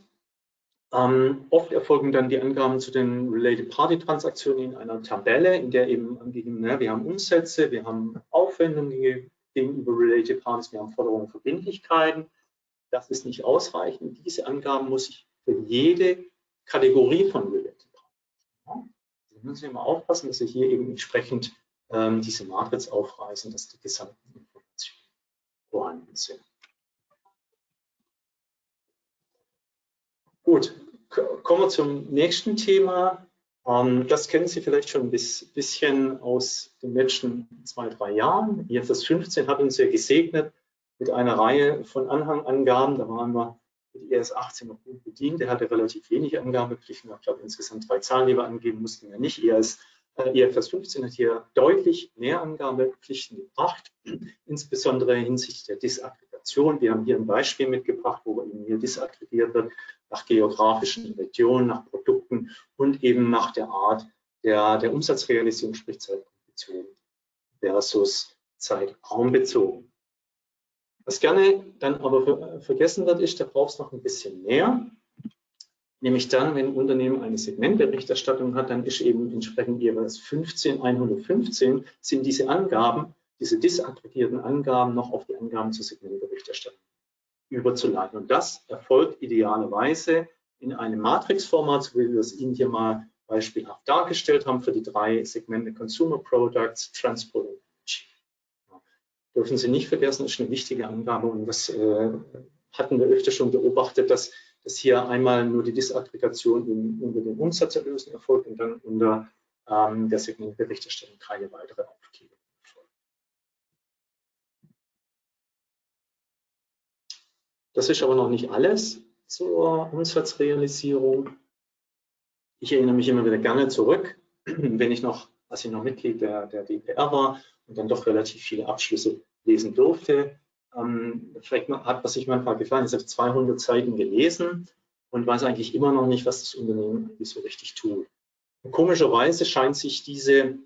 Speaker 1: Ähm, oft erfolgen dann die Angaben zu den Related Party Transaktionen in einer Tabelle, in der eben angegeben, ne, wir haben Umsätze, wir haben Aufwendungen gegenüber Related Parties, wir haben Forderungen und Verbindlichkeiten. Das ist nicht ausreichend. Diese Angaben muss ich für jede Kategorie von Related Parties machen. Da müssen Sie immer aufpassen, dass Sie hier eben entsprechend ähm, diese Matrix aufreißen, dass die gesamten Informationen vorhanden sind. Gut, kommen wir zum nächsten Thema. Ähm, das kennen Sie vielleicht schon ein bisschen aus den letzten zwei, drei Jahren. IFRS 15 hat uns ja gesegnet mit einer Reihe von Anhangangaben. Da waren wir mit IS 18 noch gut bedient. Der hatte relativ wenig Angabepflichten. Ich glaube, insgesamt drei Zahlen, die wir angeben mussten, wir nicht. Äh, IFRS 15 hat hier deutlich mehr Angabepflichten gebracht, insbesondere hinsichtlich der Disaggregation. Wir haben hier ein Beispiel mitgebracht, wo eben hier disaggregiert wird nach geografischen Regionen, nach Produkten und eben nach der Art der, der Umsatzrealisierung, sprich zeitpunktbezogen versus zeitraumbezogen. Was gerne dann aber vergessen wird, ist, da braucht es noch ein bisschen mehr. Nämlich dann, wenn ein Unternehmen eine Segmentberichterstattung hat, dann ist eben entsprechend jeweils 15, 115 sind diese Angaben, diese disaggregierten Angaben noch auf die Angaben zur Segmentberichterstattung überzuleiten. Und das erfolgt idealerweise in einem Matrixformat, so wie wir es Ihnen hier mal beispielhaft dargestellt haben für die drei Segmente Consumer Products, Transport und Energy. dürfen Sie nicht vergessen, ist eine wichtige Angabe und das äh, hatten wir öfter schon beobachtet, dass, dass hier einmal nur die Disaggregation in, unter den Umsatzerlösen erfolgt und dann unter ähm, der Segmentberichterstattung keine weitere Aufklärung Das ist aber noch nicht alles zur Umsatzrealisierung. Ich erinnere mich immer wieder gerne zurück, wenn ich noch, als ich noch Mitglied der, der DPR war und dann doch relativ viele Abschlüsse lesen durfte. Ähm, vielleicht hat was sich manchmal gefallen, ich habe 200 Seiten gelesen und weiß eigentlich immer noch nicht, was das Unternehmen eigentlich so richtig tut. Und komischerweise scheint sich diese,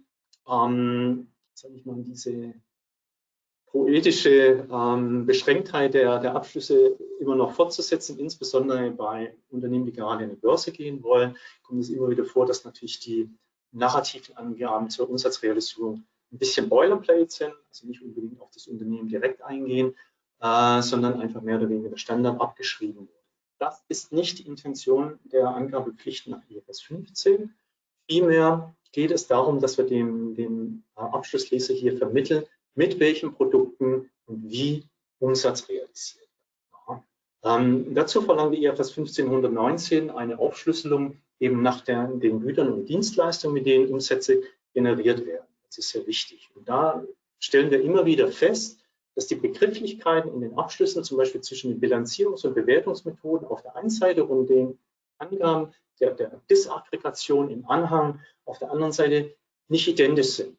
Speaker 1: ähm, sag ich mal, diese poetische ähm, Beschränktheit der, der Abschlüsse immer noch fortzusetzen, insbesondere bei Unternehmen, die gerade in die Börse gehen wollen, kommt es immer wieder vor, dass natürlich die narrativen Angaben zur Umsatzrealisierung ein bisschen Boilerplate sind, also nicht unbedingt auf das Unternehmen direkt eingehen, äh, sondern einfach mehr oder weniger Standard abgeschrieben wurde. Das ist nicht die Intention der Angabepflichten nach IFRS 15. Vielmehr geht es darum, dass wir dem, dem äh, Abschlussleser hier vermitteln, mit welchen Produkten und wie Umsatz realisiert wird. Ähm, dazu verlangt die IFRS 1519 eine Aufschlüsselung eben nach der, den Gütern und Dienstleistungen, mit denen Umsätze generiert werden. Das ist sehr wichtig. Und da stellen wir immer wieder fest, dass die Begrifflichkeiten in den Abschlüssen, zum Beispiel zwischen den Bilanzierungs- und Bewertungsmethoden auf der einen Seite und den Angaben der, der Disaggregation im Anhang auf der anderen Seite nicht identisch sind.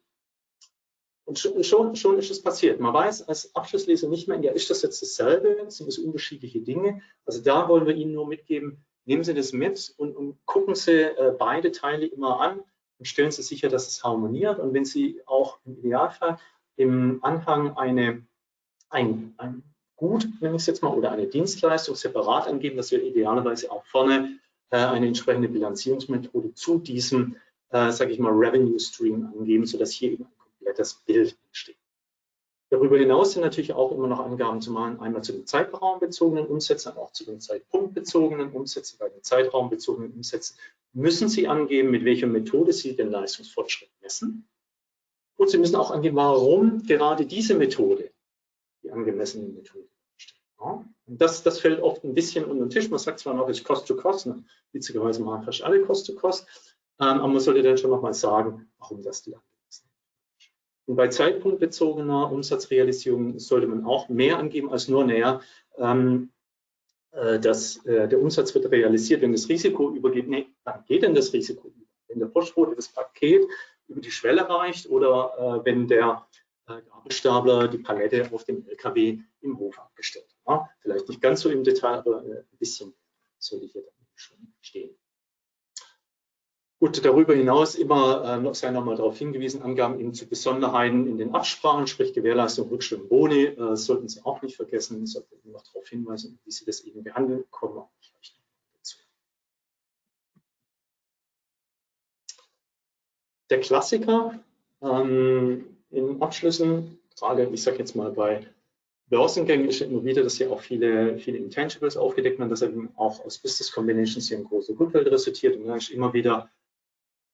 Speaker 1: Und schon, schon ist es passiert. Man weiß als Abschlussleser nicht mehr, ja, ist das jetzt dasselbe? Sind das unterschiedliche Dinge? Also da wollen wir Ihnen nur mitgeben, nehmen Sie das mit und, und gucken Sie äh, beide Teile immer an und stellen Sie sicher, dass es harmoniert. Und wenn Sie auch im Idealfall im Anhang eine, ein, ein Gut, nenne ich es jetzt mal, oder eine Dienstleistung separat angeben, dass wir idealerweise auch vorne äh, eine entsprechende Bilanzierungsmethode zu diesem, äh, sage ich mal, Revenue Stream angeben, sodass hier eben komplettes Bild entsteht. Darüber hinaus sind natürlich auch immer noch Angaben zu machen, einmal zu den zeitraumbezogenen Umsätzen, auch zu den zeitpunktbezogenen Umsätzen. Bei den zeitraumbezogenen Umsätzen müssen Sie angeben, mit welcher Methode Sie den Leistungsfortschritt messen. Und Sie müssen auch angeben, warum gerade diese Methode die angemessene Methode. Ja, das, das fällt oft ein bisschen unter den Tisch. Man sagt zwar noch, es ist Cost to Cost, ne? witzigerweise machen fast alle Cost to Cost, ähm, aber man sollte dann schon nochmal sagen, warum das die und bei zeitpunktbezogener Umsatzrealisierung sollte man auch mehr angeben als nur näher, ähm, äh, dass äh, der Umsatz wird realisiert, wenn das Risiko übergeht. Nee, wann geht denn das Risiko über? Wenn der Postbote das Paket über die Schwelle reicht oder äh, wenn der äh, Gabelstapler die Palette auf dem LKW im Hof abgestellt hat. Ja, vielleicht nicht ganz so im Detail, aber äh, ein bisschen sollte hier dann schon stehen. Gut, darüber hinaus immer äh, noch, sei nochmal darauf hingewiesen, Angaben eben zu Besonderheiten in den Absprachen, sprich Gewährleistung, Rückstellung, Boni, äh, sollten Sie auch nicht vergessen, sollten Sie noch darauf hinweisen, wie Sie das eben behandeln, kommen auch gleich dazu. Der Klassiker ähm, in Abschlüssen, gerade ich sage jetzt mal bei Börsengängen ist immer wieder, dass hier auch viele, viele Intangibles aufgedeckt werden, dass eben auch aus Business Combinations hier ein großer Goodwill resultiert. Und dann ist immer wieder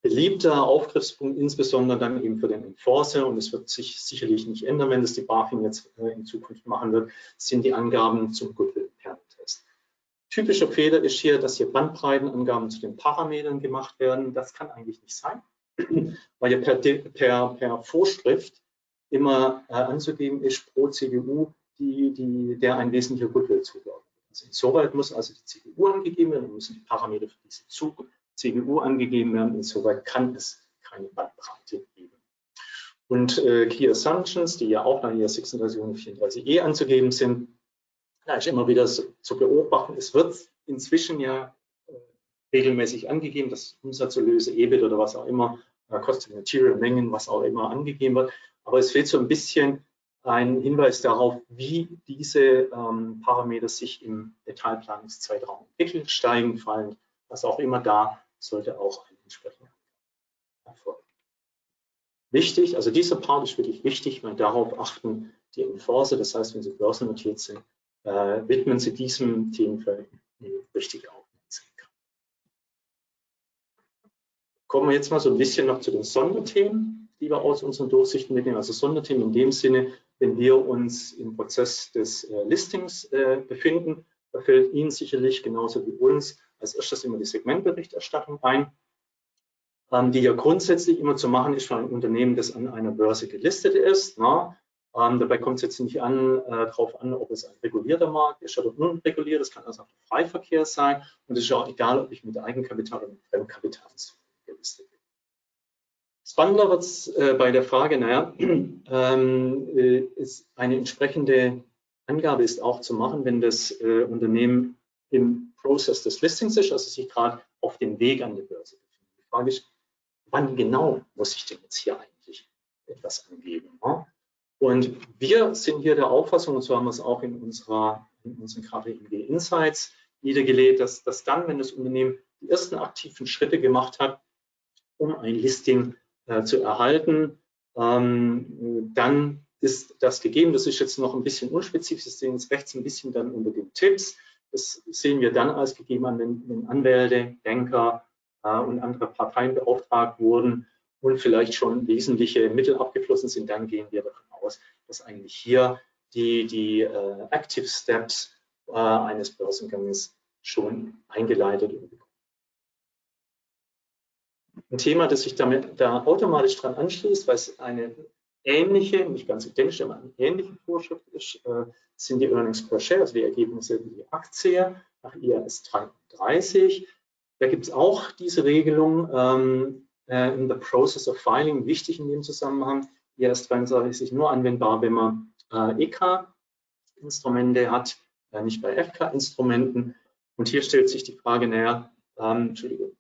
Speaker 1: beliebter Aufgriffspunkt, insbesondere dann eben für den Enforcer, und es wird sich sicherlich nicht ändern, wenn das die BaFin jetzt äh, in Zukunft machen wird, sind die Angaben zum Goodwill Impairment Test. Typischer Fehler ist hier, dass hier Bandbreitenangaben zu den Parametern gemacht werden. Das kann eigentlich nicht sein, weil ja per, per, per Vorschrift immer äh, anzugeben ist pro CGU, die, die, der ein wesentlicher Goodwill zugeordnet wird. Also insoweit muss also die CGU angegeben werden müssen die Parameter für diese Zug CGU angegeben werden. Insoweit kann es keine Bandbreite geben. Und äh, Key Assumptions, die ja auch nach IAS 3634e anzugeben sind, da ist immer wieder so, zu beobachten. Es wird inzwischen ja äh, regelmäßig angegeben, dass Umsatzerlöse, EBIT oder was auch immer, äh, Cost of Material Mengen, was auch immer angegeben wird. Aber es fehlt so ein bisschen ein Hinweis darauf, wie diese ähm, Parameter sich im Detailplanungszeitraum entwickeln, steigen, fallen, was auch immer da sollte auch ein entsprechender erfolgen. Wichtig, also dieser Part ist wirklich wichtig, weil darauf achten die Enforcer, das heißt, wenn Sie börsennotiert sind, äh, widmen Sie diesem Themenfeld richtig Aufmerksamkeit. Kommen wir jetzt mal so ein bisschen noch zu den Sonderthemen, die wir aus unseren Durchsichten mitnehmen. Also Sonderthemen in dem Sinne, wenn wir uns im Prozess des äh, Listings äh, befinden. Fällt Ihnen sicherlich genauso wie uns als erstes immer die Segmentberichterstattung ein, ähm, die ja grundsätzlich immer zu machen ist für ein Unternehmen, das an einer Börse gelistet ist. Na? Ähm, dabei kommt es jetzt nicht an, äh, darauf an, ob es ein regulierter Markt ist oder unreguliert. Das kann also auch der Freiverkehr sein. Und es ist auch egal, ob ich mit Eigenkapital oder mit Fremdkapital gelistet bin. Spannender wird es äh, bei der Frage, naja, ähm, äh, ist eine entsprechende Angabe ist auch zu machen, wenn das äh, Unternehmen im Prozess des Listings ist, also sich gerade auf dem Weg an die Börse befindet. Die Frage ist, wann genau muss ich denn jetzt hier eigentlich etwas angeben? Ja? Und wir sind hier der Auffassung, und so haben wir es auch in, unserer, in unseren KPMG Insights niedergelegt, dass, dass dann, wenn das Unternehmen die ersten aktiven Schritte gemacht hat, um ein Listing äh, zu erhalten, ähm, dann ist das gegeben. Das ist jetzt noch ein bisschen unspezifisch. Das sehen jetzt rechts ein bisschen dann unter den Tipps. Das sehen wir dann als gegeben an, wenn, wenn Anwälte, Banker äh, und andere Parteien beauftragt wurden und vielleicht schon wesentliche Mittel abgeflossen sind, dann gehen wir davon aus, dass eigentlich hier die, die äh, Active Steps äh, eines Börsenganges schon eingeleitet und ein Thema, das sich damit da automatisch dran anschließt, weil es eine ähnliche, nicht ganz identisch, aber eine ähnliche Vorschrift ist, äh, sind die Earnings per Share, also die Ergebnisse die Aktie nach IAS 33. Da gibt es auch diese Regelung ähm, äh, in the process of filing, wichtig in dem Zusammenhang. IAS 33 ist nur anwendbar, wenn man äh, EK-Instrumente hat, äh, nicht bei FK-Instrumenten. Und hier stellt sich die Frage, naja, ähm, Entschuldigung,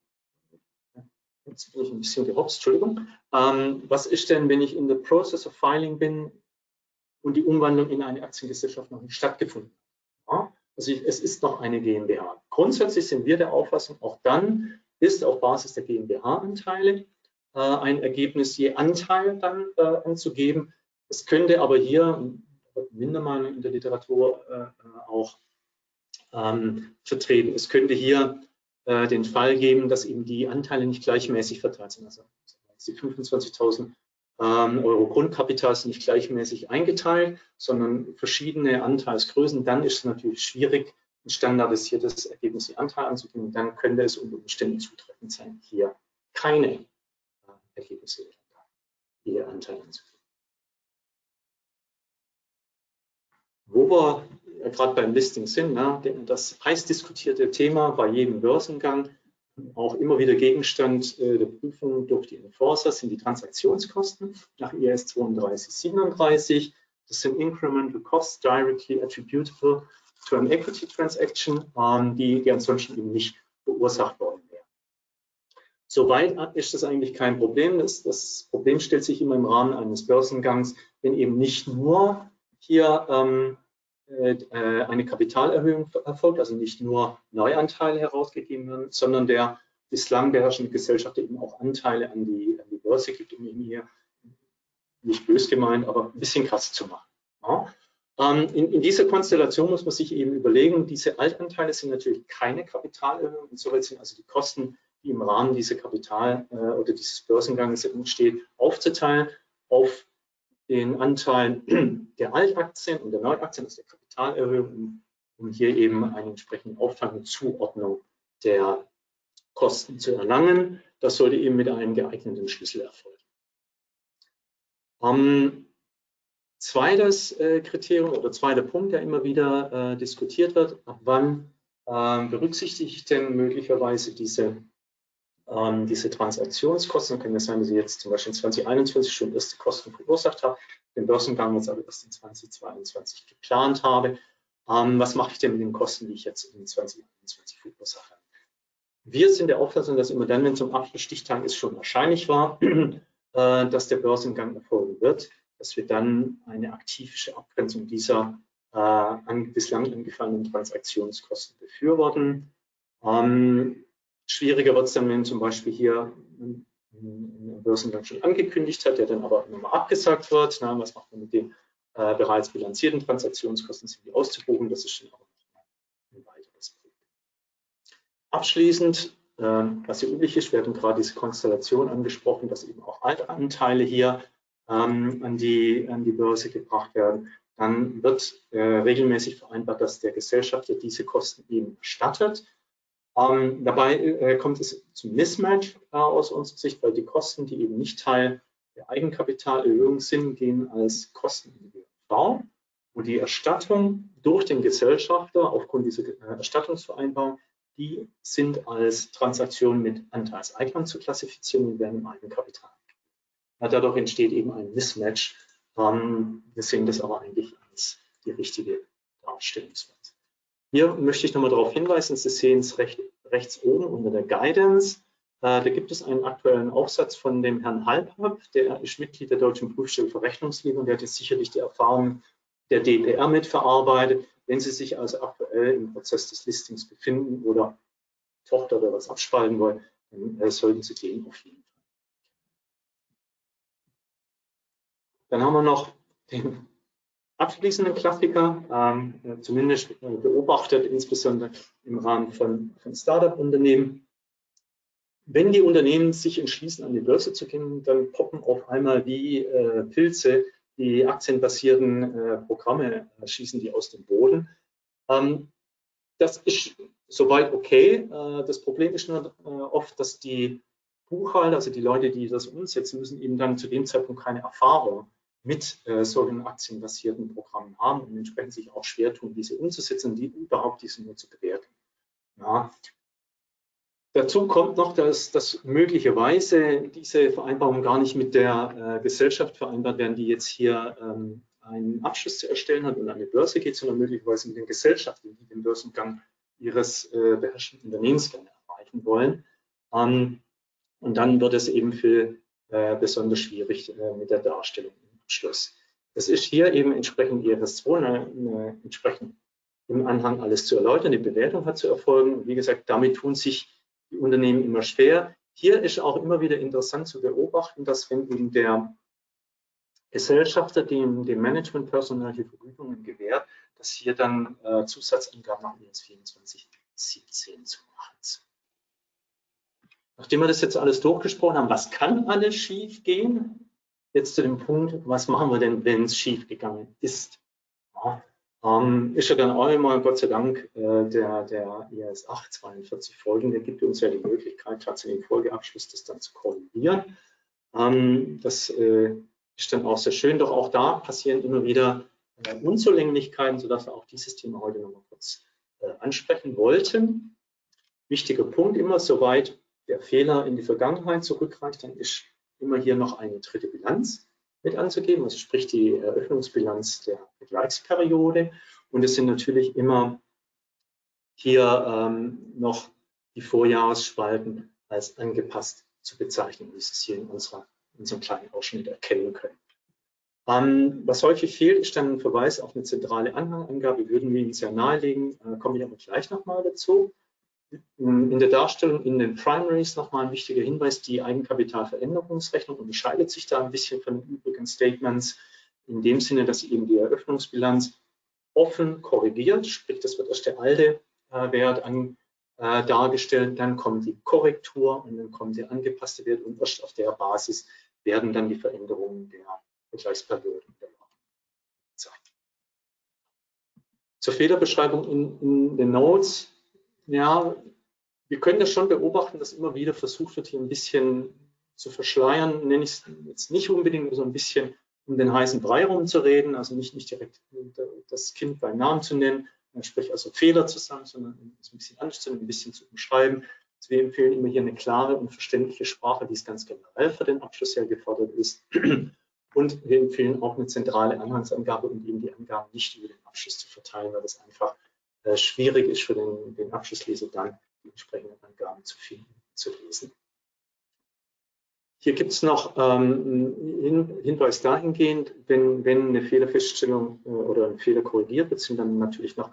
Speaker 1: jetzt bin ich ein bisschen gehopst, Entschuldigung. Ähm, was ist denn, wenn ich in the process of filing bin und die Umwandlung in eine Aktiengesellschaft noch nicht stattgefunden hat? Ja? Also ich, es ist noch eine GmbH. Grundsätzlich sind wir der Auffassung, auch dann ist auf Basis der GmbH-Anteile äh, ein Ergebnis je Anteil dann äh, anzugeben. Es könnte aber hier, Mindermeinung in der Literatur äh, auch ähm, vertreten, es könnte hier äh, den Fall geben, dass eben die Anteile nicht gleichmäßig verteilt sind. Also die 25.000 ähm, Euro Grundkapital sind nicht gleichmäßig eingeteilt, sondern verschiedene Anteilsgrößen. Dann ist es natürlich schwierig, ein standardisiertes Ergebnis die Anteil anzugeben. Dann könnte es unter Umständen zutreffend sein, hier keine äh, Ergebnisse je Anteil anzugeben. Wo wir gerade beim Listing sind, ne, das heiß diskutierte Thema bei jedem Börsengang, auch immer wieder Gegenstand äh, der Prüfung durch die Enforcer sind die Transaktionskosten nach IS 3237. Das sind Incremental Costs directly attributable to an Equity Transaction, ähm, die, die ansonsten eben nicht verursacht worden wären. Soweit ist das eigentlich kein Problem. Das, das Problem stellt sich immer im Rahmen eines Börsengangs, wenn eben nicht nur hier ähm, äh, äh, eine Kapitalerhöhung erfolgt, also nicht nur Neuanteile herausgegeben werden, sondern der bislang beherrschende Gesellschaft eben auch Anteile an die, an die Börse gibt, um ihn hier nicht bös gemeint, aber ein bisschen krass zu machen. Ja. Ähm, in, in, dieser Konstellation muss man sich eben überlegen, diese Altanteile sind natürlich keine Kapitalerhöhung, insoweit sind also die Kosten, die im Rahmen dieser Kapital- äh, oder dieses Börsengangs entstehen, aufzuteilen auf den Anteil der Altaktien und der Neuaktien, also der Kapitalerhöhung, um hier eben eine entsprechende Aufteilung und Zuordnung der Kosten zu erlangen. Das sollte eben mit einem geeigneten Schlüssel erfolgen. Ähm, zweites äh, Kriterium oder zweiter Punkt, der immer wieder äh, diskutiert wird, ab wann äh, berücksichtige ich denn möglicherweise diese ähm, diese Transaktionskosten, können es sein, dass ich jetzt zum Beispiel in 2021 schon erste Kosten verursacht habe, den Börsengang jetzt aber erst in 2022 geplant habe. Ähm, was mache ich denn mit den Kosten, die ich jetzt in 2021 verursache? Wir sind der Auffassung, dass immer dann, wenn es zum Abschlussstichtag ist, schon wahrscheinlich war, äh, dass der Börsengang erfolgen wird, dass wir dann eine aktivische Abgrenzung dieser äh, an, bislang angefallenen Transaktionskosten befürworten. Ähm, Schwieriger wird es dann, wenn zum Beispiel hier ein Börsengang schon angekündigt hat, der dann aber nochmal abgesagt wird. Na, was macht man mit den äh, bereits bilanzierten Transaktionskosten, sind die auszubuchen? Das ist dann auch ein weiteres Problem. Abschließend, äh, was hier üblich ist, hatten gerade diese Konstellation angesprochen, dass eben auch Altanteile hier ähm, an, die, an die Börse gebracht werden, dann wird äh, regelmäßig vereinbart, dass der Gesellschafter diese Kosten eben erstattet. Ähm, dabei äh, kommt es zum Mismatch äh, aus unserer Sicht, weil die Kosten, die eben nicht Teil der Eigenkapitalerhöhung sind, gehen als Kosten in die BV. Und die Erstattung durch den Gesellschafter aufgrund dieser äh, Erstattungsvereinbarung, die sind als Transaktionen mit Anteilseignern zu klassifizieren und werden im Eigenkapital. Dadurch entsteht eben ein Mismatch. Ähm, wir sehen das aber eigentlich als die richtige Darstellungsweise. Hier möchte ich nochmal darauf hinweisen, Sie sehen es recht, rechts oben unter der Guidance. Äh, da gibt es einen aktuellen Aufsatz von dem Herrn Halbhab, der ist Mitglied der Deutschen Prüfstelle für Rechnungslegung und der hat jetzt sicherlich die Erfahrung der DPR mitverarbeitet. Wenn Sie sich also aktuell im Prozess des Listings befinden oder Tochter oder was abspalten wollen, dann äh, sollten Sie den auf jeden Fall. Dann haben wir noch den abschließenden Klassiker, ähm, äh, zumindest äh, beobachtet, insbesondere im Rahmen von, von Startup-Unternehmen. Wenn die Unternehmen sich entschließen, an die Börse zu gehen, dann poppen auf einmal wie äh, Pilze die aktienbasierten äh, Programme, äh, schießen die aus dem Boden. Ähm, das ist soweit okay. Äh, das Problem ist nur oft, dass die Buchhalter, also die Leute, die das umsetzen, müssen eben dann zu dem Zeitpunkt keine Erfahrung mit äh, solchen aktienbasierten Programmen haben und entsprechend sich auch schwer tun, diese umzusetzen die überhaupt diese nur zu bewerten. Ja. Dazu kommt noch, dass, dass möglicherweise diese Vereinbarungen gar nicht mit der äh, Gesellschaft vereinbart werden, die jetzt hier ähm, einen Abschluss zu erstellen hat und an die Börse geht, sondern möglicherweise mit den Gesellschaften, die den Börsengang ihres äh, beherrschenden Unternehmens gerne erreichen wollen. Ähm, und dann wird es eben für äh, besonders schwierig äh, mit der Darstellung Abschluss. Das ist hier eben entsprechend IFS2 eine, eine, entsprechend im Anhang alles zu erläutern. Die Bewertung hat zu erfolgen. Und wie gesagt, damit tun sich die Unternehmen immer schwer. Hier ist auch immer wieder interessant zu beobachten, dass wenn eben der Gesellschafter dem, dem Managementpersonal die Vergütungen gewährt, dass hier dann äh, Zusatzangaben nach IS 2417 zu machen sind. Nachdem wir das jetzt alles durchgesprochen haben, was kann alles schief gehen? Jetzt zu dem Punkt, was machen wir denn, wenn es schief gegangen ist? Ja, ähm, ist ja dann auch immer, Gott sei Dank, äh, der, der IS 8 42 Folgen, der gibt uns ja die Möglichkeit, tatsächlich im Folgeabschluss das dann zu korrigieren. Ähm, das äh, ist dann auch sehr schön, doch auch da passieren immer wieder äh, Unzulänglichkeiten, sodass wir auch dieses Thema heute nochmal kurz äh, ansprechen wollten. Wichtiger Punkt immer, soweit der Fehler in die Vergangenheit zurückreicht, dann ist immer hier noch eine dritte Bilanz mit anzugeben, also sprich die Eröffnungsbilanz der Vergleichsperiode. Und es sind natürlich immer hier ähm, noch die Vorjahresspalten als angepasst zu bezeichnen, wie Sie es hier in, unserer, in unserem kleinen Ausschnitt erkennen können. Ähm, was häufig fehlt, ist dann ein Verweis auf eine zentrale Anhangangabe. Würden wir Ihnen sehr nahelegen, äh, komme ich aber gleich nochmal dazu. In der Darstellung in den Primaries nochmal ein wichtiger Hinweis, die Eigenkapitalveränderungsrechnung unterscheidet sich da ein bisschen von den übrigen Statements in dem Sinne, dass eben die Eröffnungsbilanz offen korrigiert, sprich das wird erst der alte äh, Wert an, äh, dargestellt, dann kommt die Korrektur und dann kommt der angepasste Wert und erst auf der Basis werden dann die Veränderungen der Vergleichsperiode gezeigt. Zur Fehlerbeschreibung in, in den Notes ja, wir können das schon beobachten, dass immer wieder versucht wird, hier ein bisschen zu verschleiern, nenne ich es jetzt nicht unbedingt, so ein bisschen um den heißen Brei rumzureden, also nicht, nicht direkt das Kind beim Namen zu nennen, sprich also Fehler zu sagen, sondern es ein bisschen anzustellen, ein bisschen zu umschreiben. Also wir empfehlen immer hier eine klare und verständliche Sprache, die es ganz generell für den Abschluss her gefordert ist. Und wir empfehlen auch eine zentrale Anhangsangabe, um eben die Angaben nicht über den Abschluss zu verteilen, weil das einfach äh, schwierig ist für den, den Abschlussleser dann die entsprechenden Angaben zu finden, zu lesen. Hier gibt es noch ähm, einen Hinweis dahingehend, wenn, wenn eine Fehlerfeststellung äh, oder ein Fehler korrigiert wird, sind dann natürlich noch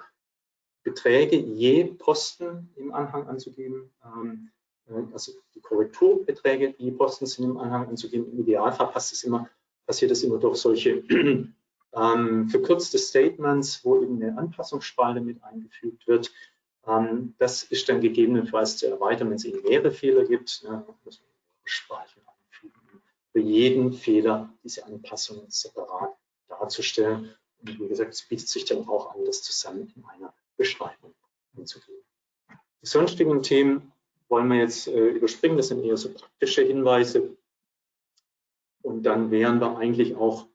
Speaker 1: Beträge je Posten im Anhang anzugeben. Ähm, äh, also die Korrekturbeträge je Posten sind im Anhang anzugeben. Im Idealfall passt es immer, passiert es immer durch solche ähm, verkürzte Statements, wo eben eine Anpassungsspalte mit eingefügt wird. Ähm, das ist dann gegebenenfalls zu erweitern, wenn es eben mehrere Fehler gibt. Ne, muss man Spalten einfügen für jeden Fehler diese Anpassungen separat darzustellen. Und wie gesagt, es bietet sich dann auch an, das zusammen in einer Beschreibung hinzugeben. Die sonstigen Themen wollen wir jetzt äh, überspringen, das sind eher so praktische Hinweise. Und dann wären wir eigentlich auch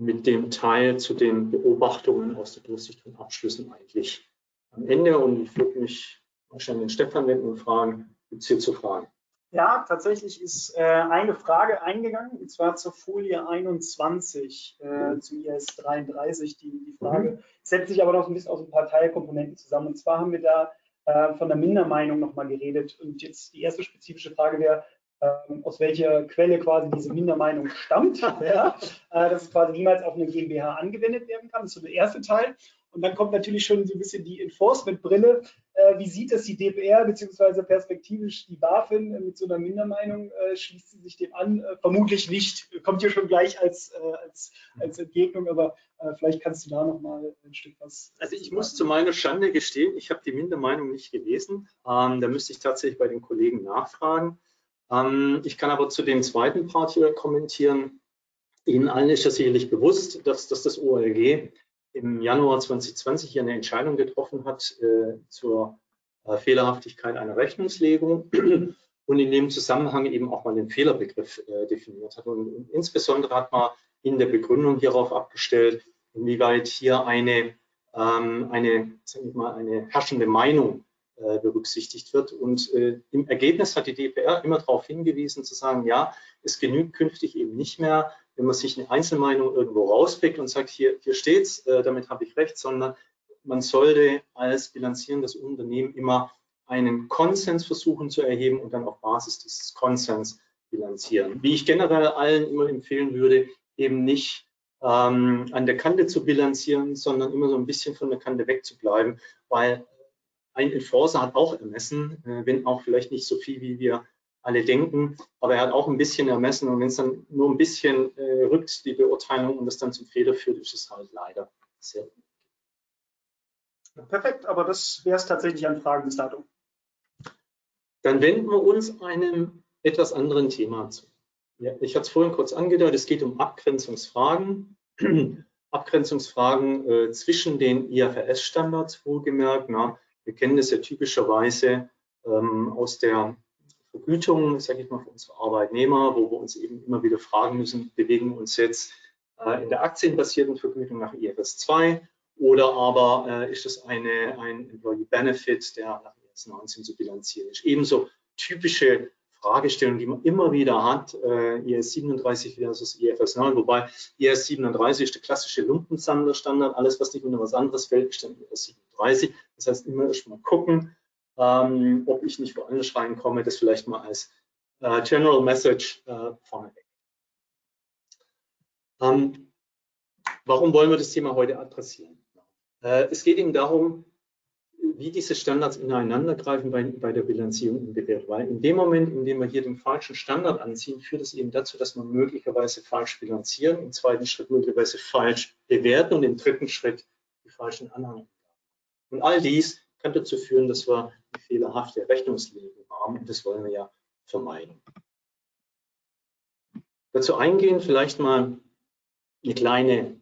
Speaker 1: mit dem Teil zu den Beobachtungen aus der Durchsicht und Abschlüssen eigentlich am Ende. Und ich würde mich wahrscheinlich den Stefan wenden und fragen, gibt es hier zu fragen?
Speaker 2: Ja, tatsächlich ist äh, eine Frage eingegangen, und zwar zur Folie 21 äh, zum IS 33. Die, die Frage mhm. setzt sich aber noch ein bisschen aus ein paar Teilkomponenten zusammen. Und zwar haben wir da äh, von der Mindermeinung nochmal geredet. Und jetzt die erste spezifische Frage wäre, ähm, aus welcher Quelle quasi diese Mindermeinung stammt. ja, äh, dass es quasi niemals auf eine GmbH angewendet werden kann. Das ist so der erste Teil. Und dann kommt natürlich schon so ein bisschen die Enforcement-Brille. Äh, wie sieht das die DPR beziehungsweise perspektivisch die BaFin mit so einer Mindermeinung? Äh, schließt sie sich dem an? Äh, vermutlich nicht. Kommt hier schon gleich als, äh, als, als Entgegnung, aber äh, vielleicht kannst du da nochmal ein Stück was.
Speaker 1: Also ich muss zu meiner Schande gestehen, ich habe die Mindermeinung nicht gelesen. Ähm, da müsste ich tatsächlich bei den Kollegen nachfragen. Ähm, ich kann aber zu dem zweiten Part hier kommentieren. Ihnen allen ist ja sicherlich bewusst, dass, dass das OLG im Januar 2020 hier eine Entscheidung getroffen hat äh, zur äh, Fehlerhaftigkeit einer Rechnungslegung und in dem Zusammenhang eben auch mal den Fehlerbegriff äh, definiert hat. Und, und, insbesondere hat man in der Begründung hierauf abgestellt, inwieweit hier eine, ähm, eine, sag ich mal, eine herrschende Meinung berücksichtigt wird. Und äh, im Ergebnis hat die DPR immer darauf hingewiesen, zu sagen, ja, es genügt künftig eben nicht mehr, wenn man sich eine Einzelmeinung irgendwo rauspickt und sagt, hier, hier steht's, äh, damit habe ich recht, sondern man sollte als bilanzierendes Unternehmen immer einen Konsens versuchen zu erheben und dann auf Basis dieses Konsens bilanzieren. Wie ich generell allen immer empfehlen würde, eben nicht ähm, an der Kante zu bilanzieren, sondern immer so ein bisschen von der Kante wegzubleiben, weil ein Enforcer hat auch ermessen, äh, wenn auch vielleicht nicht so viel, wie wir alle denken, aber er hat auch ein bisschen ermessen und wenn es dann nur ein bisschen äh, rückt, die Beurteilung und das dann zum Fehler führt, ist es halt leider sehr
Speaker 2: Perfekt, aber das wäre es tatsächlich an Fragen bis dato.
Speaker 1: Dann wenden wir uns einem etwas anderen Thema zu. Ja, ich hatte es vorhin kurz angedeutet, es geht um Abgrenzungsfragen. Abgrenzungsfragen äh, zwischen den IFRS-Standards wohlgemerkt. Na, wir kennen das ja typischerweise ähm, aus der Vergütung, sage ich mal, für unsere Arbeitnehmer, wo wir uns eben immer wieder fragen müssen, bewegen wir uns jetzt äh, in der aktienbasierten Vergütung nach IFRS 2 oder aber äh, ist es eine, ein Employee Benefit, der nach IFRS 19 zu bilanzieren ist. Ebenso typische Fragestellungen, die man immer wieder hat, äh, IS 37 versus IFRS 9, wobei IS 37 ist der klassische Lumpensammlerstandard, alles was nicht unter was anderes fällt, ist dann IS 37. Das heißt, immer erst mal gucken, ähm, ob ich nicht woanders reinkomme, das vielleicht mal als äh, General Message äh, vorneweg. Ähm, warum wollen wir das Thema heute adressieren? Äh, es geht eben darum, wie diese Standards ineinander greifen bei, bei der Bilanzierung und Bewertung. Weil in dem Moment, in dem wir hier den falschen Standard anziehen, führt es eben dazu, dass wir möglicherweise falsch bilanzieren, im zweiten Schritt möglicherweise falsch bewerten und im dritten Schritt die falschen Anhang. Und all dies kann dazu führen, dass wir eine fehlerhafte Rechnungslegung haben und das wollen wir ja vermeiden. Dazu eingehen vielleicht mal eine kleine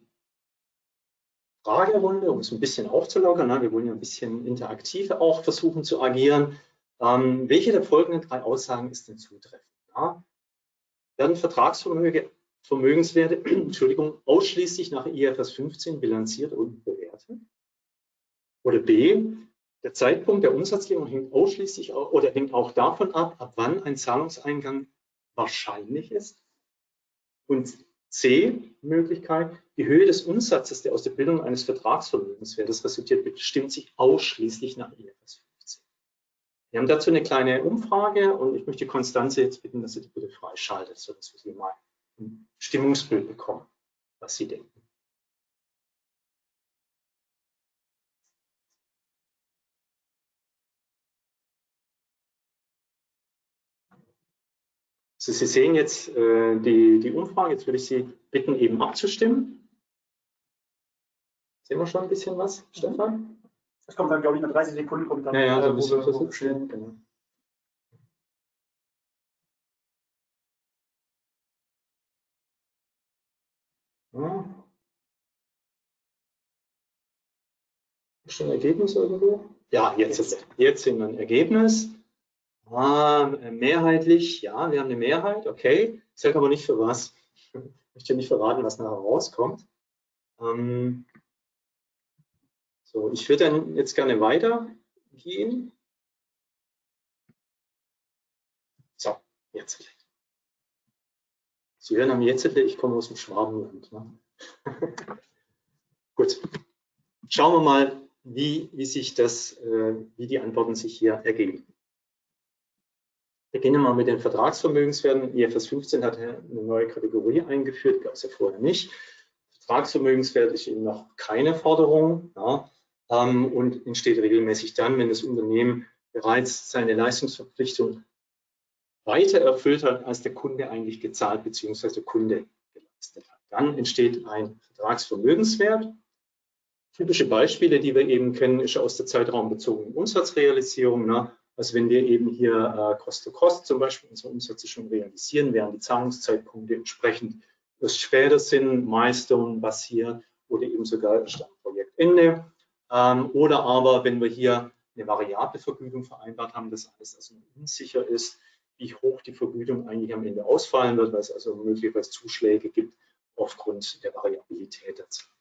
Speaker 1: Fragerunde, um es ein bisschen aufzulockern. Wir wollen ja ein bisschen interaktiv auch versuchen zu agieren. Ähm, welche der folgenden drei Aussagen ist denn zutreffend? Ja? Werden Vertragsvermögenswerte Entschuldigung, ausschließlich nach IFRS 15 bilanziert und bewertet? Oder B, der Zeitpunkt der Umsatzlegung hängt ausschließlich oder hängt auch davon ab, ab wann ein Zahlungseingang wahrscheinlich ist. Und C, Möglichkeit, die Höhe des Umsatzes, der aus der Bildung eines Vertragsvermögenswertes resultiert, bestimmt sich ausschließlich nach IFRS 15. Wir haben dazu eine kleine Umfrage und ich möchte Konstanze jetzt bitten, dass sie die bitte freischaltet, sodass wir sie mal ein Stimmungsbild bekommen, was sie denken. Also Sie sehen jetzt äh, die, die Umfrage. Jetzt würde ich Sie bitten, eben abzustimmen. Sehen wir schon ein bisschen was, Stefan?
Speaker 2: Das kommt dann, glaube ich, nach 30 Sekunden. Kommt dann,
Speaker 1: ja, ja, so ein bisschen versuchen. Genau. Ja. Schon ein Ergebnis irgendwo? Ja, jetzt, jetzt. jetzt sehen wir ein Ergebnis. Ah, mehrheitlich, ja, wir haben eine Mehrheit, okay. Sagt aber nicht für was. Ich möchte nicht verraten, was nachher rauskommt. Ähm, so, ich würde dann jetzt gerne weitergehen. So, jetzt. Sie hören am jetzt, ich komme aus dem Schwabenland. Ne? Gut, schauen wir mal, wie, wie sich das, äh, wie die Antworten sich hier ergeben. Beginnen wir mal mit den Vertragsvermögenswerten. IFRS 15 hat eine neue Kategorie eingeführt, gab es ja vorher nicht. Vertragsvermögenswert ist eben noch keine Forderung ja, ähm, und entsteht regelmäßig dann, wenn das Unternehmen bereits seine Leistungsverpflichtung weiter erfüllt hat, als der Kunde eigentlich gezahlt bzw. der Kunde geleistet hat. Dann entsteht ein Vertragsvermögenswert Typische Beispiele, die wir eben kennen, ist aus der zeitraumbezogenen Umsatzrealisierung. Ne? Also wenn wir eben hier äh, Cost-to-Cost zum Beispiel unsere Umsätze schon realisieren, während die Zahlungszeitpunkte entsprechend erst später sind, Milestone-basiert oder eben sogar erst am. Ähm, oder aber, wenn wir hier eine variable Vergütung vereinbart haben, dass alles also unsicher ist, wie hoch die Vergütung eigentlich am Ende ausfallen wird, weil es also möglicherweise Zuschläge gibt aufgrund der Variabilität der Zahlung.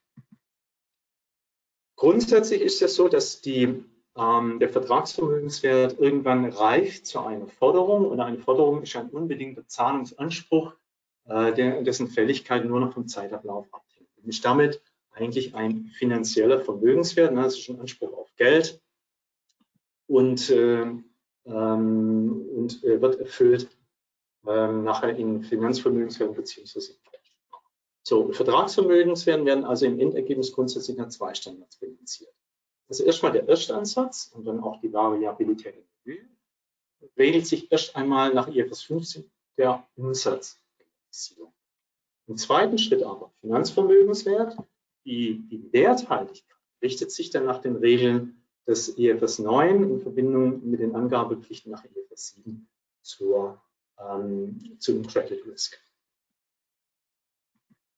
Speaker 1: Grundsätzlich ist es so, dass die, ähm, der Vertragsvermögenswert irgendwann reicht zu einer Forderung und eine Forderung ist ein unbedingter Zahlungsanspruch, äh, der, dessen Fälligkeit nur noch vom Zeitablauf abhängt. Und ist damit eigentlich ein finanzieller Vermögenswert, ne? das ist ein Anspruch auf Geld und, äh, ähm, und äh, wird erfüllt ähm, nachher in Finanzvermögenswerten beziehungsweise so, Vertragsvermögenswerten werden also im Endergebnis grundsätzlich nach zwei Standards bilanziert. Also erstmal der Erstansatz und dann auch die Variabilität regelt sich erst einmal nach IFRS 15 der Umsatzbilanzierung. Im zweiten Schritt aber Finanzvermögenswert, die, die Werthaltigkeit richtet sich dann nach den Regeln des IFRS 9 in Verbindung mit den Angabepflichten nach IFRS 7 zur, ähm, zum Credit Risk.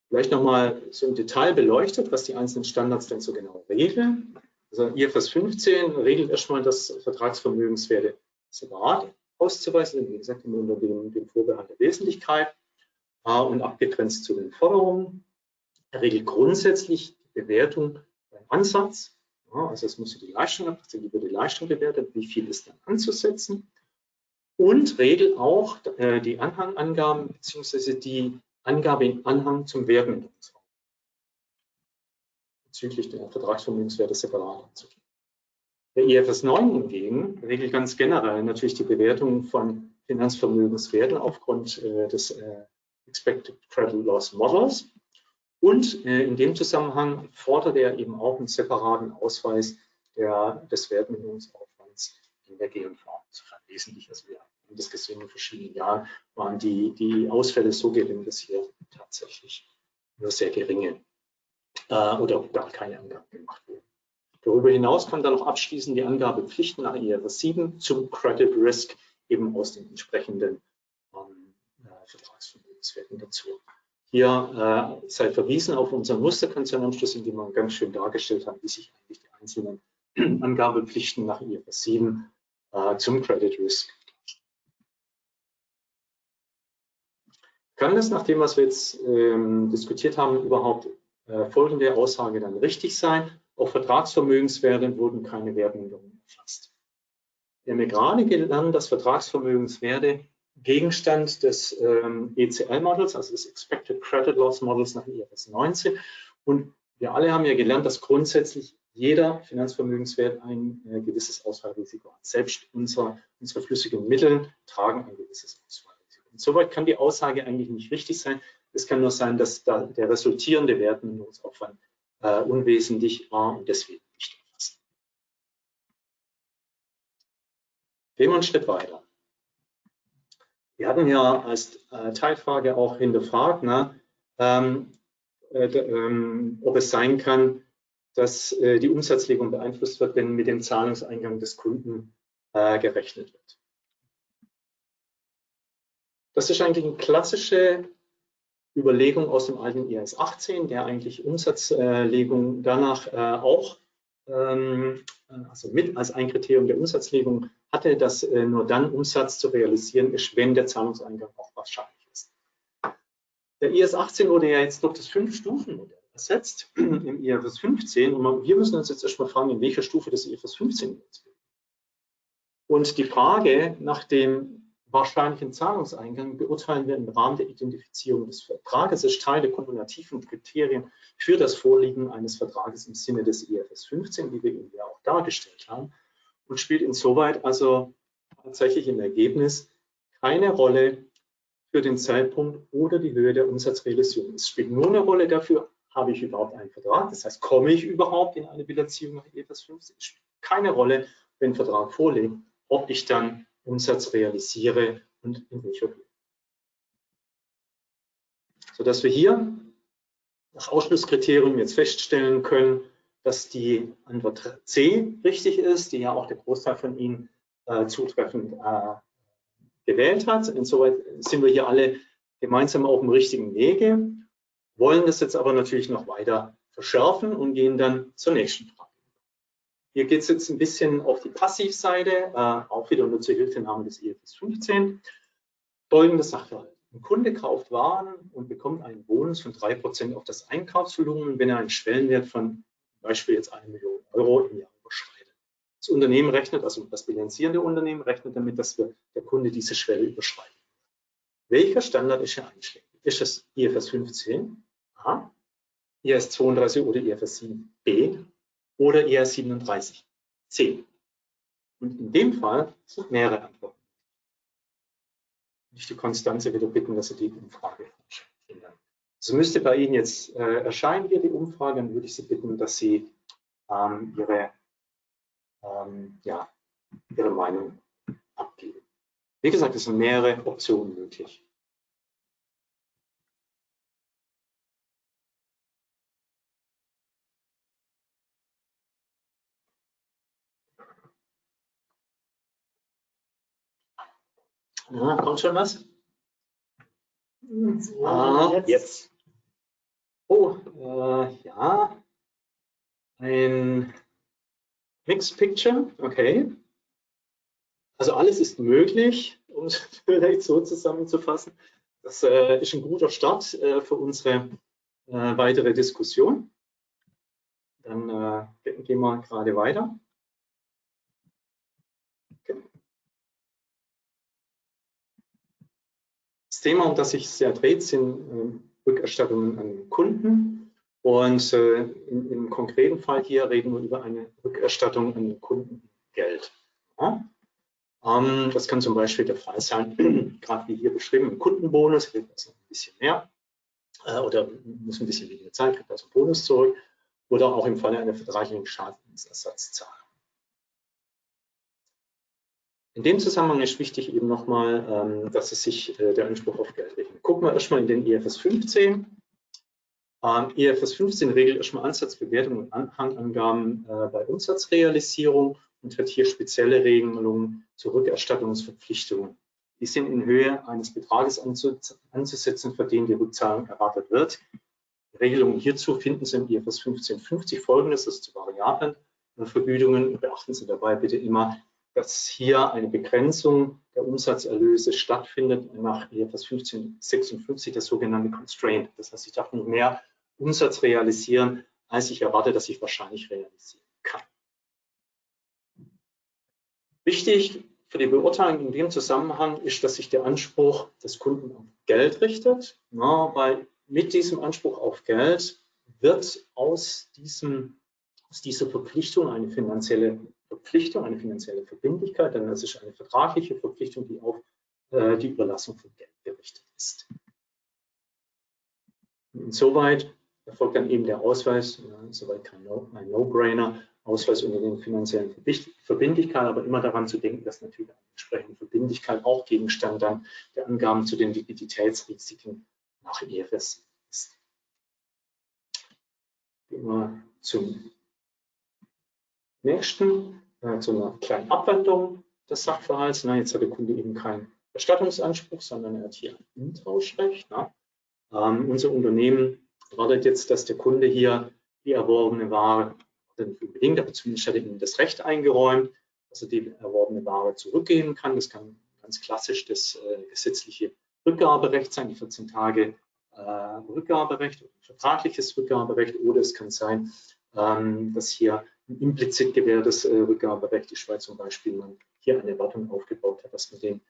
Speaker 1: Vielleicht nochmal so im Detail beleuchtet, was die einzelnen Standards denn so genau regeln. Also IFRS 15 regelt erstmal, dass Vertragsvermögenswerte separat auszuweisen, wie gesagt, unter dem, dem Vorbehalt der Wesentlichkeit äh, und abgegrenzt zu den Forderungen. Er regelt grundsätzlich die Bewertung beim Ansatz. Ja, also es muss die Leistung abgezogen, über die Leistung bewertet, wie viel ist dann anzusetzen. Und regelt auch äh, die Anhangangaben bzw. die Angabe im Anhang zum Wertminderungsraum bezüglich der Vertragsvermögenswerte separat anzugeben. Der IFS 9 hingegen regelt ganz generell natürlich die Bewertung von Finanzvermögenswerten aufgrund äh, des äh, Expected Credit Loss Models. Und äh, in dem Zusammenhang fordert er eben auch einen separaten Ausweis der, des Wertminderungsaufwands in der GMV, insofern wesentliches Wert haben das gesehen in verschiedenen Jahren, waren die, die Ausfälle so gering, dass hier tatsächlich nur sehr geringe äh, oder gar keine Angaben gemacht wurden. Darüber hinaus kommen dann noch abschließend die Angabepflichten nach IFRS 7 zum Credit Risk eben aus den entsprechenden ähm, äh, Vertragsvermögenswerten dazu. Hier äh, sei verwiesen auf unseren Musterkonzernanschluss, in dem wir ganz schön dargestellt haben, wie sich eigentlich die einzelnen Angabepflichten nach IFRS 7 äh, zum Credit Risk Kann das, nach dem, was wir jetzt ähm, diskutiert haben, überhaupt folgende Aussage dann richtig sein? Auf Vertragsvermögenswerte wurden keine Wertminderungen erfasst. Wir haben ja gerade gelernt, dass Vertragsvermögenswerte Gegenstand des ähm, ECL-Models, also des Expected Credit Loss Models nach IFRS 19. Und wir alle haben ja gelernt, dass grundsätzlich jeder Finanzvermögenswert ein äh, gewisses Ausfallrisiko hat. Selbst unser, unsere flüssigen Mittel tragen ein gewisses Ausfallrisiko. Soweit kann die Aussage eigentlich nicht richtig sein. Es kann nur sein, dass da der resultierende Wertminderungsaufwand äh, unwesentlich war und deswegen nicht erfasst. Gehen wir einen Schritt weiter. Wir hatten ja als äh, Teilfrage auch hinterfragt, ne, ähm, äh, ähm, ob es sein kann, dass äh, die Umsatzlegung beeinflusst wird, wenn mit dem Zahlungseingang des Kunden äh, gerechnet wird. Das ist eigentlich eine klassische Überlegung aus dem alten IAS 18, der eigentlich Umsatzlegung danach äh, auch ähm, also mit als ein Kriterium der Umsatzlegung hatte, dass äh, nur dann Umsatz zu realisieren ist, wenn der Zahlungseingang auch wahrscheinlich ist. Der IAS 18 wurde ja jetzt durch das Fünf-Stufen-Modell ersetzt im IFRS 15 und wir müssen uns jetzt erstmal fragen, in welcher Stufe des IFRS 15 jetzt Und die Frage nach dem wahrscheinlichen Zahlungseingang beurteilen wir im Rahmen der Identifizierung des Vertrages. Es ist Teil der kumulativen Kriterien für das Vorliegen eines Vertrages im Sinne des IFS 15, wie wir ihn ja auch dargestellt haben, und spielt insoweit also tatsächlich im Ergebnis keine Rolle für den Zeitpunkt oder die Höhe der Umsatzrealisierung. Es spielt nur eine Rolle dafür, habe ich überhaupt einen Vertrag, das heißt, komme ich überhaupt in eine Bilanzierung nach IFS 15? Es spielt keine Rolle, wenn Vertrag vorliegt, ob ich dann Umsatz realisiere und in welcher Höhe. Sodass wir hier nach Ausschlusskriterium jetzt feststellen können, dass die Antwort C richtig ist, die ja auch der Großteil von Ihnen äh, zutreffend äh, gewählt hat. Insoweit sind wir hier alle gemeinsam auf dem richtigen Wege, wollen das jetzt aber natürlich noch weiter verschärfen und gehen dann zur nächsten Frage. Hier geht es jetzt ein bisschen auf die Passivseite, äh, auch wieder nur zur Hilfenahme des IFS 15. Folgendes Sachverhalt. Ein Kunde kauft Waren und bekommt einen Bonus von 3% auf das Einkaufsvolumen, wenn er einen Schwellenwert von Beispiel jetzt eine Million Euro im Jahr überschreitet. Das Unternehmen rechnet, also das bilanzierende Unternehmen rechnet damit, dass wir, der Kunde diese Schwelle überschreitet. Welcher Standard ist hier einschlägig? Ist es IFS 15 A, IS 32 oder IFS 7 B oder eher 37, 10. Und in dem Fall sind mehrere Antworten. Ich die Konstanze wieder bitten, dass Sie die Umfrage ändern. So müsste bei Ihnen jetzt äh, erscheinen hier die Umfrage, dann würde ich Sie bitten, dass Sie ähm, Ihre, ähm, ja, Ihre Meinung abgeben. Wie gesagt, es sind mehrere Optionen möglich. Ja, kommt schon was? Ah, jetzt. jetzt. Oh, äh, ja. Ein Mixed Picture, okay. Also alles ist möglich, um es vielleicht so zusammenzufassen. Das äh, ist ein guter Start äh, für unsere äh, weitere Diskussion. Dann äh, gehen wir gerade weiter. Thema, um das sich sehr dreht, sind äh, Rückerstattungen an den Kunden. Und äh, im, im, konkreten Fall hier reden wir über eine Rückerstattung an den Kunden Geld. Ja? Ähm, das kann zum Beispiel der Fall sein, gerade wie hier beschrieben, im Kundenbonus kriegt das ein bisschen mehr äh, oder muss ein bisschen weniger Zeit, kriegt das einen Bonus zurück oder auch im Falle einer vertraglichen Schadensersatzzahlung. In dem Zusammenhang ist wichtig eben nochmal, ähm, dass es sich äh, der Anspruch auf Geld rechnet. Gucken wir erstmal in den IFS 15. Ähm, IFS 15 regelt erstmal Ansatzbewertung und Anhangangaben äh, bei Umsatzrealisierung und hat hier spezielle Regelungen zur Rückerstattungsverpflichtungen. Die sind in Höhe eines Betrages anzusetzen, für den die Rückzahlung erwartet wird. Regelungen hierzu finden Sie im IFS 1550 folgendes, das ist zu Variablen Vergütungen. Beachten Sie dabei bitte immer dass hier eine Begrenzung der Umsatzerlöse stattfindet nach IFRS 1556, das sogenannte Constraint. Das heißt, ich darf nicht mehr Umsatz realisieren, als ich erwarte, dass ich wahrscheinlich realisieren kann. Wichtig für die Beurteilung in dem Zusammenhang ist, dass sich der Anspruch des Kunden auf Geld richtet, na, weil mit diesem Anspruch auf Geld wird aus, diesem, aus dieser Verpflichtung eine finanzielle Verpflichtung, eine finanzielle Verbindlichkeit, das ist eine vertragliche Verpflichtung, die auf äh, die Überlassung von Geld gerichtet ist. Insoweit erfolgt dann eben der Ausweis, ja, soweit kein No-Brainer, no Ausweis unter den finanziellen Verbindlichkeiten, aber immer daran zu denken, dass natürlich eine entsprechende Verbindlichkeit auch Gegenstand dann der Angaben zu den Liquiditätsrisiken nach IFRS ist. Gehen wir zum nächsten äh, zu einer kleinen Abwandlung des Sachverhalts. Na, jetzt hat der Kunde eben keinen Erstattungsanspruch, sondern er hat hier ein Umtauschrecht. Na. Ähm, unser Unternehmen erwartet jetzt, dass der Kunde hier die erworbene Ware, nicht unbedingt, aber zumindest hat er ihm das Recht eingeräumt, dass er die erworbene Ware zurückgeben kann. Das kann ganz klassisch das äh, gesetzliche Rückgaberecht sein, die 14 Tage äh, Rückgaberecht, vertragliches Rückgaberecht, oder es kann sein, ähm, dass hier implizit gewährtes äh, Rückgaberecht, die Schweiz zum Beispiel, man hier eine Erwartung aufgebaut hat, dass man den,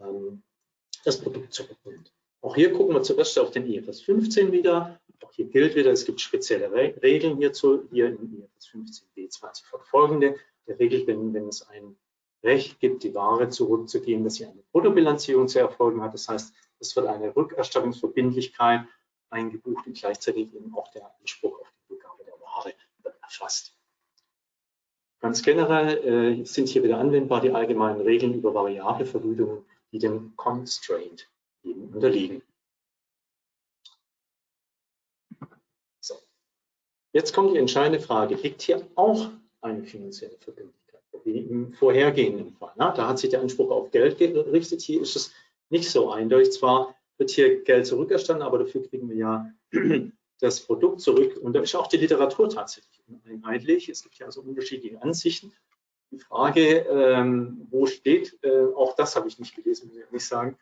Speaker 1: ähm, das Produkt zurücknimmt. Auch hier gucken wir zuerst auf den IFRS 15 wieder. Auch hier gilt wieder, es gibt spezielle Re Regeln hierzu, hier im IFRS 15 B20 fortfolgende. Der regelt, wenn, wenn es ein Recht gibt, die Ware zurückzugeben, dass hier eine Bruttobilanzierung zu erfolgen hat. Das heißt, es wird eine Rückerstattungsverbindlichkeit eingebucht und gleichzeitig eben auch der Anspruch auf die Rückgabe der Ware wird erfasst. Ganz generell äh, sind hier wieder anwendbar die allgemeinen Regeln über variable Vergütungen, die dem Constraint eben unterliegen. So. Jetzt kommt die entscheidende Frage, liegt hier auch eine finanzielle Verbindlichkeit, wie im vorhergehenden Fall? Na, da hat sich der Anspruch auf Geld gerichtet, hier ist es nicht so eindeutig. Zwar wird hier Geld zurückerstanden, aber dafür kriegen wir ja das Produkt zurück. Und da ist auch die Literatur tatsächlich uneinheitlich. Es gibt ja also unterschiedliche Ansichten. Die Frage, ähm, wo steht, äh, auch das habe ich nicht gelesen, muss ich ehrlich sagen.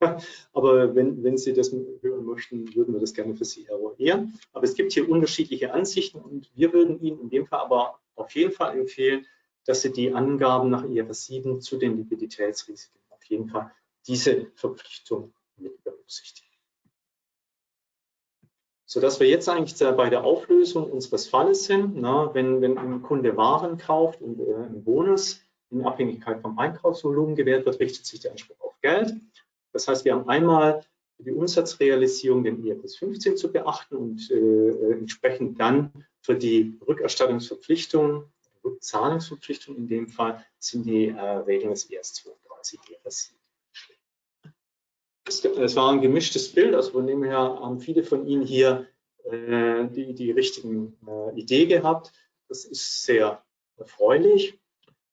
Speaker 1: Aber wenn, wenn Sie das hören möchten, würden wir das gerne für Sie eruieren. Aber es gibt hier unterschiedliche Ansichten und wir würden Ihnen in dem Fall aber auf jeden Fall empfehlen, dass Sie die Angaben nach IFRS 7 zu den Liquiditätsrisiken auf jeden Fall diese Verpflichtung mit berücksichtigen. Sodass wir jetzt eigentlich bei der Auflösung unseres Falles sind, na, wenn, wenn ein Kunde Waren kauft und äh, ein Bonus in Abhängigkeit vom Einkaufsvolumen gewährt wird, richtet sich der Anspruch auf Geld. Das heißt, wir haben einmal für die Umsatzrealisierung den IFRS 15 zu beachten und äh, entsprechend dann für die Rückerstattungsverpflichtung, Rückzahlungsverpflichtung in dem Fall, sind die äh, Regeln des IS 32 IFRS 7 es war ein gemischtes Bild, also von dem her haben viele von Ihnen hier äh, die, die richtigen äh, Idee gehabt. Das ist sehr erfreulich,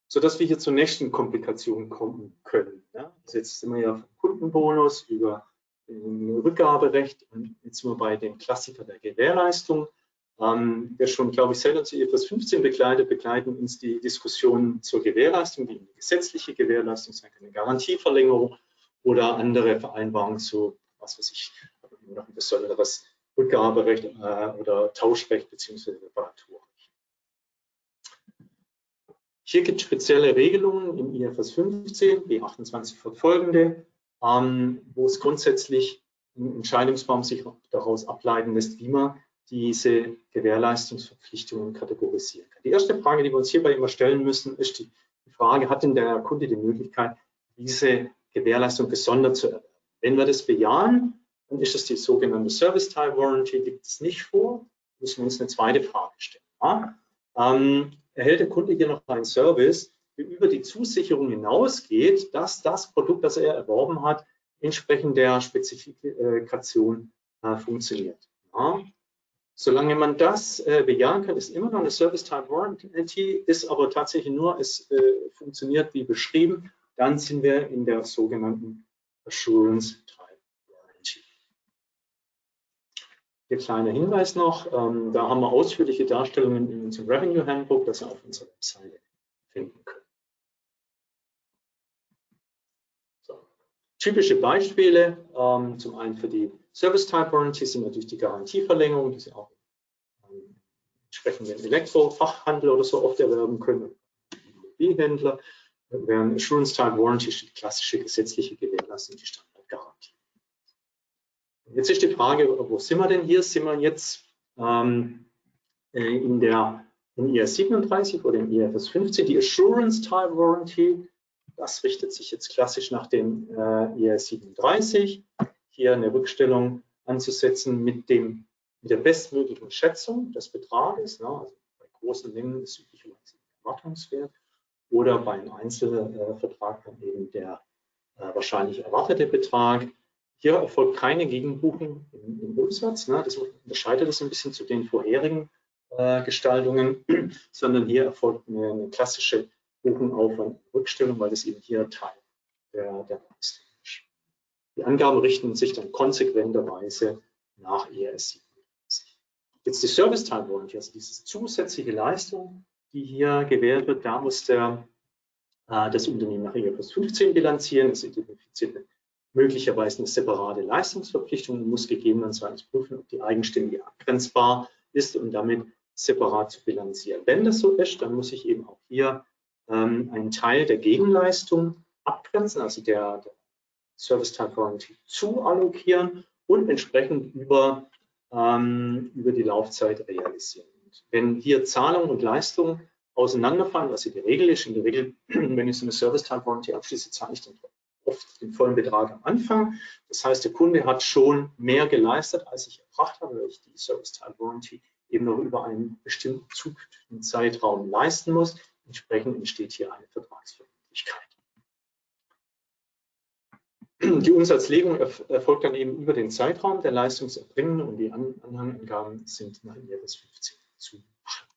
Speaker 1: sodass wir hier zur nächsten Komplikation kommen können. Ja? Also jetzt sind wir ja vom Kundenbonus über Rückgaberecht und jetzt sind wir bei dem Klassiker der Gewährleistung. Ähm, wir schon, glaube ich, selber zu IFRS 15 begleitet, begleiten uns die Diskussion zur Gewährleistung, die gesetzliche Gewährleistung, eine Garantieverlängerung oder andere Vereinbarungen zu, was weiß ich, noch ein besonderes Rückgaberecht äh, oder Tauschrecht bzw. Reparaturrecht. Hier gibt es spezielle Regelungen im IFRS 15, B28 fortfolgende, ähm, wo es grundsätzlich im Entscheidungsbaum sich daraus ableiten lässt, wie man diese Gewährleistungsverpflichtungen kategorisieren kann. Die erste Frage, die wir uns hierbei immer stellen müssen, ist die Frage, hat denn der Kunde die Möglichkeit, diese Gewährleistung gesondert zu erwerben. Wenn wir das bejahen, dann ist es die sogenannte Service Time Warranty, liegt es nicht vor, müssen wir uns eine zweite Frage stellen. Ja? Ähm, erhält der Kunde hier noch einen Service, der über die Zusicherung hinausgeht, dass das Produkt, das er erworben hat, entsprechend der Spezifikation äh, funktioniert. Ja? Solange man das äh, bejahen kann, ist immer noch eine Service Time Warranty, ist aber tatsächlich nur, es äh, funktioniert wie beschrieben dann sind wir in der sogenannten Assurance Type Warranty. Hier kleiner Hinweis noch, ähm, da haben wir ausführliche Darstellungen in unserem Revenue Handbook, das ihr auf unserer Webseite finden könnt. So. Typische Beispiele, ähm, zum einen für die Service Type Warranty sind natürlich die Garantieverlängerung, die Sie auch ähm, entsprechend im Elektrofachhandel oder so oft erwerben können, Immobilienhändler während Assurance Type Warranty steht die klassische gesetzliche Gewährleistung, die Standardgarantie. Jetzt ist die Frage, wo sind wir denn hier? Sind wir jetzt ähm, äh, in der in IS 37 oder im IFS 15? Die Assurance Type Warranty, das richtet sich jetzt klassisch nach dem äh, IS 37. Hier eine Rückstellung anzusetzen mit, dem, mit der bestmöglichen Schätzung des Betrages. Ne? Also bei großen Mengen ist üblicherweise Erwartungswert oder beim Einzelvertrag dann eben der äh, wahrscheinlich erwartete Betrag. Hier erfolgt keine Gegenbuchung im, im Umsatz. Ne? Das unterscheidet es ein bisschen zu den vorherigen äh, Gestaltungen, sondern hier erfolgt eine, eine klassische Buchung auf eine Rückstellung, weil das eben hier Teil der, der ist. Die Angaben richten sich dann konsequenterweise nach ERS 37. Jetzt die Service Time Warranty, also diese zusätzliche Leistung, die hier gewährt wird, da muss der, äh, das Unternehmen nach ERS 15 bilanzieren. Es identifiziert möglicherweise eine separate Leistungsverpflichtung und muss gegebenenfalls prüfen, ob die eigenständig abgrenzbar ist und damit separat zu bilanzieren. Wenn das so ist, dann muss ich eben auch hier ähm, einen Teil der Gegenleistung abgrenzen, also der, der Service Type Warranty zu allokieren und entsprechend über, ähm, über die Laufzeit realisieren. Wenn hier Zahlung und Leistung auseinanderfallen, was hier die Regel ist, in der Regel, wenn ich so eine Service Type Warranty abschließe, zahle ich dann oft den vollen Betrag am Anfang. Das heißt, der Kunde hat schon mehr geleistet, als ich erbracht habe, weil ich die Service Time Warranty eben noch über einen bestimmten Zeitraum leisten muss. Entsprechend entsteht hier eine Vertragsverbindlichkeit. Die Umsatzlegung erfolgt dann eben über den Zeitraum der Leistungserbringen und die Anhangangaben sind nach IRS 15 zu machen.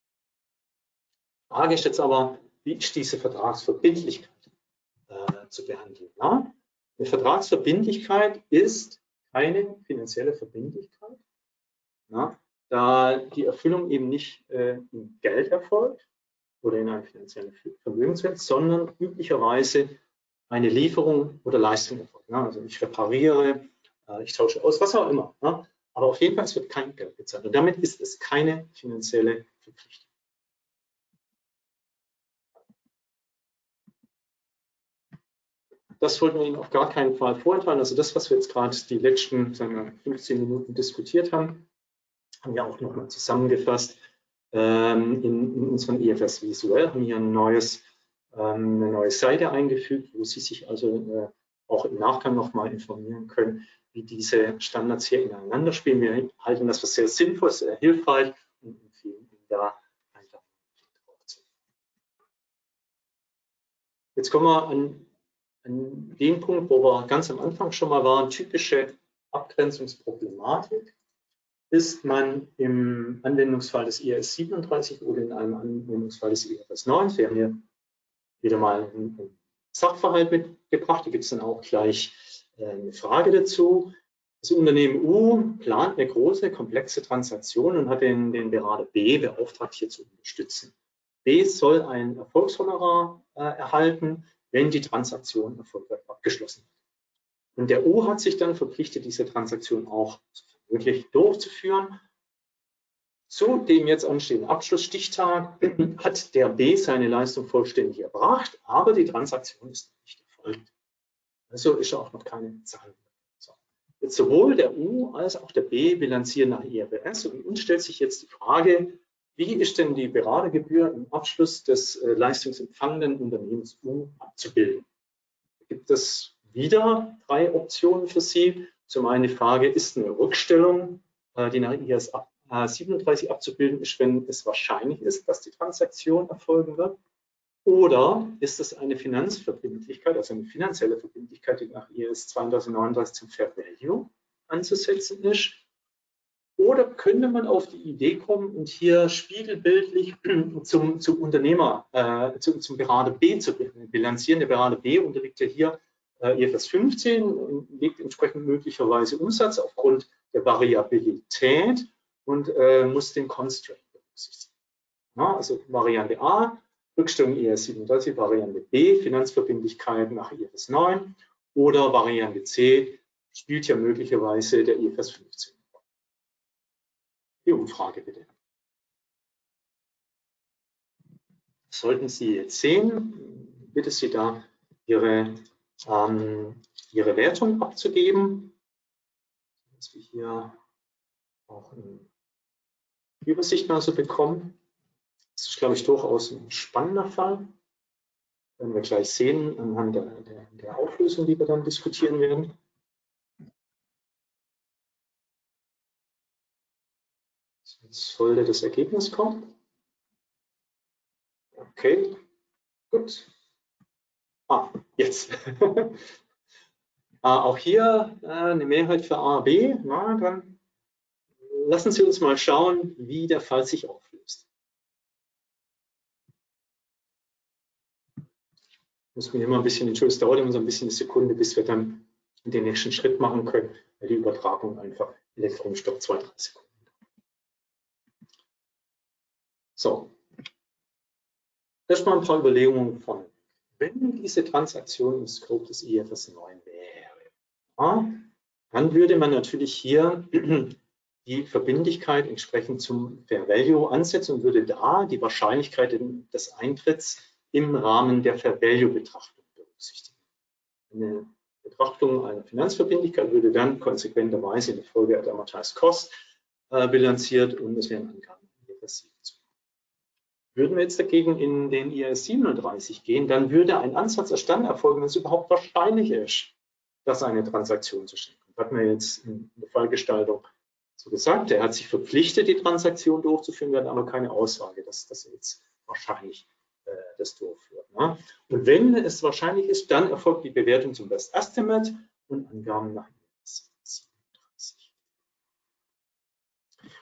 Speaker 1: Frage ist jetzt aber, wie ist diese Vertragsverbindlichkeit? äh, zu behandeln. Ja? Eine Vertragsverbindlichkeit ist keine finanzielle Verbindlichkeit, ja? da die Erfüllung eben nicht äh, in Geld erfolgt oder in einem finanziellen Vermögenswert, sondern üblicherweise eine Lieferung oder Leistung erfolgt. Ja? Also ich repariere, äh, ich tausche aus, was auch immer. Ja? Aber auf jeden Fall, es wird kein Geld bezahlt. Und damit ist es keine finanzielle Verpflichtung. Das wollten wir Ihnen auf gar keinen Fall vorenthalten. Also das, was wir jetzt gerade die letzten sagen wir, 15 Minuten diskutiert haben, haben wir auch nochmal zusammengefasst ähm, in, in unserem EFS Visuell, haben hier ein neues, ähm, eine neue Seite eingefügt, wo Sie sich also äh, auch im Nachgang nochmal informieren können, wie diese Standards hier ineinander spielen. Wir halten das für sehr sinnvoll, sehr hilfreich und empfehlen Ihnen da einfach drauf zu. Jetzt kommen wir an an dem Punkt, wo wir ganz am Anfang schon mal waren, typische Abgrenzungsproblematik, ist man im Anwendungsfall des IRS 37 oder in einem Anwendungsfall des IRS 9. Wir haben hier wieder mal einen Sachverhalt mitgebracht, da gibt es dann auch gleich eine Frage dazu. Das Unternehmen U plant eine große, komplexe Transaktion und hat den, den Berater B beauftragt, hier zu unterstützen. B soll ein Erfolgshonorar äh, erhalten, wenn die Transaktion erfolgreich abgeschlossen wird. Und der O hat sich dann verpflichtet, diese Transaktion auch wirklich durchzuführen. Zu dem jetzt anstehenden Abschlussstichtag hat der B seine Leistung vollständig erbracht, aber die Transaktion ist nicht erfolgt. Also ist auch noch keine Zahlung. So. Jetzt sowohl der U als auch der B bilanzieren nach IRBS und uns stellt sich jetzt die Frage, wie ist denn die Beratergebühr im Abschluss des äh, leistungsempfangenden Unternehmens U abzubilden? Gibt es wieder drei Optionen für Sie. Zum einen die Frage, ist eine Rückstellung, äh, die nach IAS 37 abzubilden ist, wenn es wahrscheinlich ist, dass die Transaktion erfolgen wird? Oder ist es eine Finanzverbindlichkeit, also eine finanzielle Verbindlichkeit, die nach IAS 3239 zum Fair Value anzusetzen ist? Oder könnte man auf die Idee kommen und hier spiegelbildlich zum, zum Unternehmer, äh, zum, zum Berater B zu bilanzieren? Der Berater B unterliegt ja hier äh, IFRS 15 und legt entsprechend möglicherweise Umsatz aufgrund der Variabilität und äh, muss den Constraint berücksichtigen. Ja, also Variante A, Rückstellung IFRS 37, Variante B, Finanzverbindlichkeiten nach IFRS 9 oder Variante C spielt ja möglicherweise der IFRS 15. Die Umfrage bitte. Sollten Sie jetzt sehen, bitte Sie da Ihre, ähm, Ihre Wertung abzugeben, dass wir hier auch eine Übersicht mal so bekommen. Das ist, glaube ich, durchaus ein spannender Fall. Werden wir gleich sehen anhand der, der, der Auflösung, die wir dann diskutieren werden. Jetzt sollte das Ergebnis kommen. Okay, gut. Ah, jetzt. ah, auch hier äh, eine Mehrheit für A, B. Na, dann lassen Sie uns mal schauen, wie der Fall sich auflöst. Muss mir immer ein bisschen entschuldigen, es dauert immer so ein bisschen eine Sekunde, bis wir dann den nächsten Schritt machen können, weil die Übertragung einfach Elektronenstopp zwei, drei Sekunden. So, erstmal ein paar Überlegungen von, wenn diese Transaktion im Scope des IFS 9 wäre, ja, dann würde man natürlich hier die Verbindlichkeit entsprechend zum Fair Value ansetzen und würde da die Wahrscheinlichkeit des Eintritts im Rahmen der Fair Value Betrachtung berücksichtigen. Eine Betrachtung einer Finanzverbindlichkeit würde dann konsequenterweise in der Folge der Amortized Cost äh, bilanziert und es wären Angaben IFRS 7 zu würden wir jetzt dagegen in den IAS 37 gehen, dann würde ein Ansatz erst dann erfolgen, wenn es überhaupt wahrscheinlich ist, dass eine Transaktion zustande kommt. Hat man jetzt in der Fallgestaltung so gesagt. Er hat sich verpflichtet, die Transaktion durchzuführen, wir hatten aber keine Aussage, dass, er jetzt wahrscheinlich äh, das durchführt. Ne? Und wenn es wahrscheinlich ist, dann erfolgt die Bewertung zum Best Estimate und Angaben nach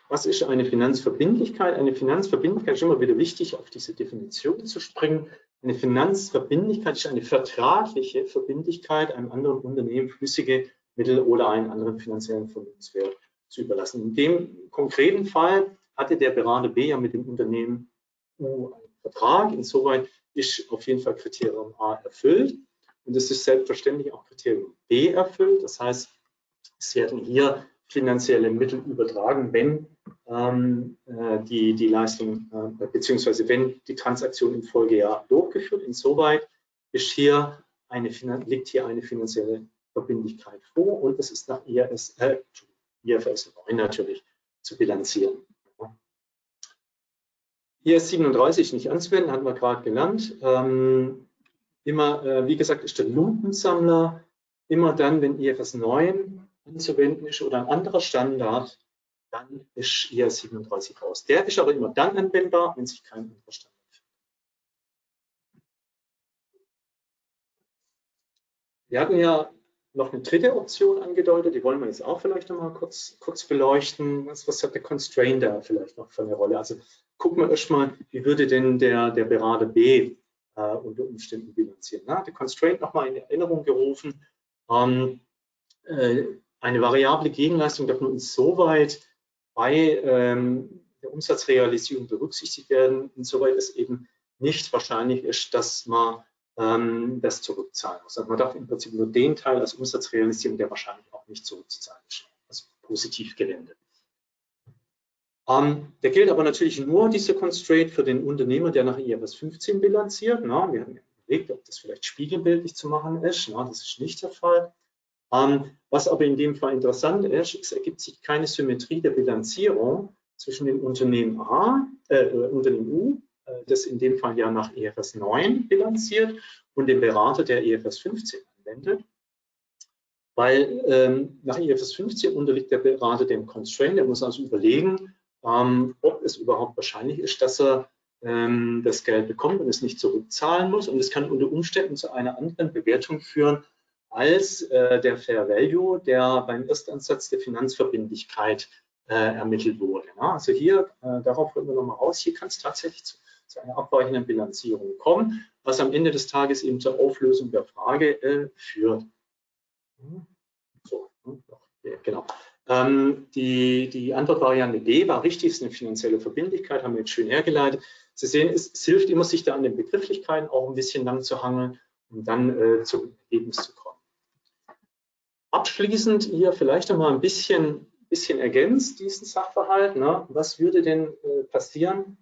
Speaker 1: Was ist eine Finanzverbindlichkeit? Eine Finanzverbindlichkeit ist immer wieder wichtig, auf diese Definition zu springen. Eine Finanzverbindlichkeit ist eine vertragliche Verbindlichkeit, einem anderen Unternehmen flüssige Mittel oder einen anderen finanziellen Vermögenswert zu überlassen. In dem konkreten Fall hatte der Berater B ja mit dem Unternehmen U Vertrag. Insoweit ist auf jeden Fall Kriterium A erfüllt. Und es ist selbstverständlich auch Kriterium B erfüllt. Das heißt, es werden hier finanzielle Mittel übertragen, wenn ähm, äh, die, die Leistung, äh, beziehungsweise wenn die Transaktion im Folgejahr durchgeführt. Insoweit ist hier eine, liegt hier eine finanzielle Verbindlichkeit vor und es ist nach IFS, äh, IFRS 9 natürlich zu bilanzieren. IS 37 nicht anzuwenden, hatten wir gerade genannt. Ähm, immer, äh, wie gesagt, ist der Lumpensammler immer dann, wenn IFRS 9 anzuwenden ist oder ein anderer Standard, dann ist IS 37 raus. Der ist aber immer dann anwendbar, wenn sich kein anderer Standard. Wir hatten ja noch eine dritte Option angedeutet, die wollen wir jetzt auch vielleicht noch mal kurz, kurz beleuchten. Was, was hat der Constraint da vielleicht noch für eine Rolle? Also gucken wir erstmal, wie würde denn der, der Berater B äh, unter Umständen bilanzieren? Na, der Constraint nochmal in Erinnerung gerufen. Ähm, äh, eine variable Gegenleistung darf nur insoweit bei ähm, der Umsatzrealisierung berücksichtigt werden, insoweit es eben nicht wahrscheinlich ist, dass man ähm, das zurückzahlen muss. Also man darf im Prinzip nur den Teil als Umsatz realisieren, der wahrscheinlich auch nicht zurückzuzahlen ist, also positiv gewendet. Ähm, der gilt aber natürlich nur, dieser Constraint, für den Unternehmer, der nach IFRS 15 bilanziert. Na, wir haben überlegt, ob das vielleicht spiegelbildlich zu machen ist. Na, das ist nicht der Fall. Ähm, was aber in dem Fall interessant ist, es ergibt sich keine Symmetrie der Bilanzierung zwischen dem Unternehmen A, äh, Unternehmen U, äh, das in dem Fall ja nach EFS 9 bilanziert, und dem Berater, der EFS 15 anwendet. Weil ähm, nach EFS 15 unterliegt der Berater dem Constraint, der muss also überlegen, ähm, ob es überhaupt wahrscheinlich ist, dass er ähm, das Geld bekommt und es nicht zurückzahlen muss. Und es kann unter Umständen zu einer anderen Bewertung führen, als äh, der Fair Value, der beim Erstansatz der Finanzverbindlichkeit äh, ermittelt wurde. Ja, also hier, äh, darauf wollen wir nochmal raus, hier kann es tatsächlich zu, zu, einer abweichenden Bilanzierung kommen, was am Ende des Tages eben zur Auflösung der Frage äh, führt. So, genau. Ähm, die, die Antwortvariante B war richtig, ist eine finanzielle Verbindlichkeit, haben wir jetzt schön hergeleitet. Sie sehen, es, es hilft immer, sich da an den Begrifflichkeiten auch ein bisschen lang zu hangeln, um dann äh, zum Ergebnis zu kommen. Abschließend hier vielleicht noch mal ein bisschen, bisschen ergänzt diesen Sachverhalt. Ne? Was würde denn äh, passieren,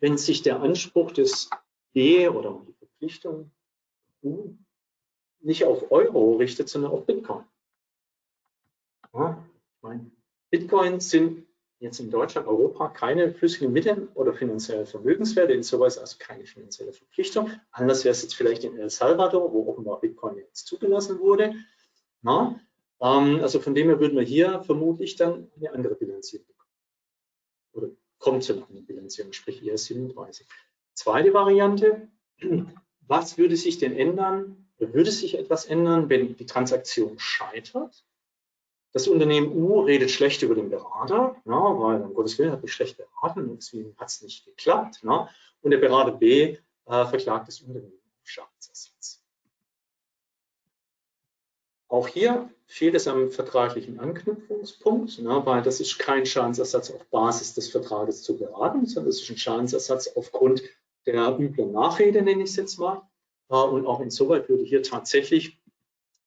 Speaker 1: wenn sich der Anspruch des B oder die Verpflichtung U nicht auf Euro richtet, sondern auf Bitcoin? Ja, ich meine, Bitcoins sind jetzt in Deutschland, Europa keine flüssigen Mittel oder finanzielle Vermögenswerte, insoweit also keine finanzielle Verpflichtung. Anders wäre es jetzt vielleicht in El Salvador, wo offenbar Bitcoin jetzt zugelassen wurde. Na? Ähm, also von dem her würden wir hier vermutlich dann eine andere Bilanzierung bekommen. Oder kommt zu einer anderen Bilanzierung, sprich IS 37. Zweite Variante, was würde sich denn ändern, würde sich etwas ändern, wenn die Transaktion scheitert? Das Unternehmen U redet schlecht über den Berater, na, weil um Gottes Willen hat mich schlecht beraten, deswegen hat es nicht geklappt. Na, und der Berater B äh, verklagt das Unternehmen auf Schadensersatz. Auch hier fehlt es am vertraglichen Anknüpfungspunkt, ne, weil das ist kein Schadensersatz auf Basis des Vertrages zu beraten, sondern es ist ein Schadensersatz aufgrund der üblen Nachrede, nenne ich es jetzt mal. Äh, und auch insoweit würde hier tatsächlich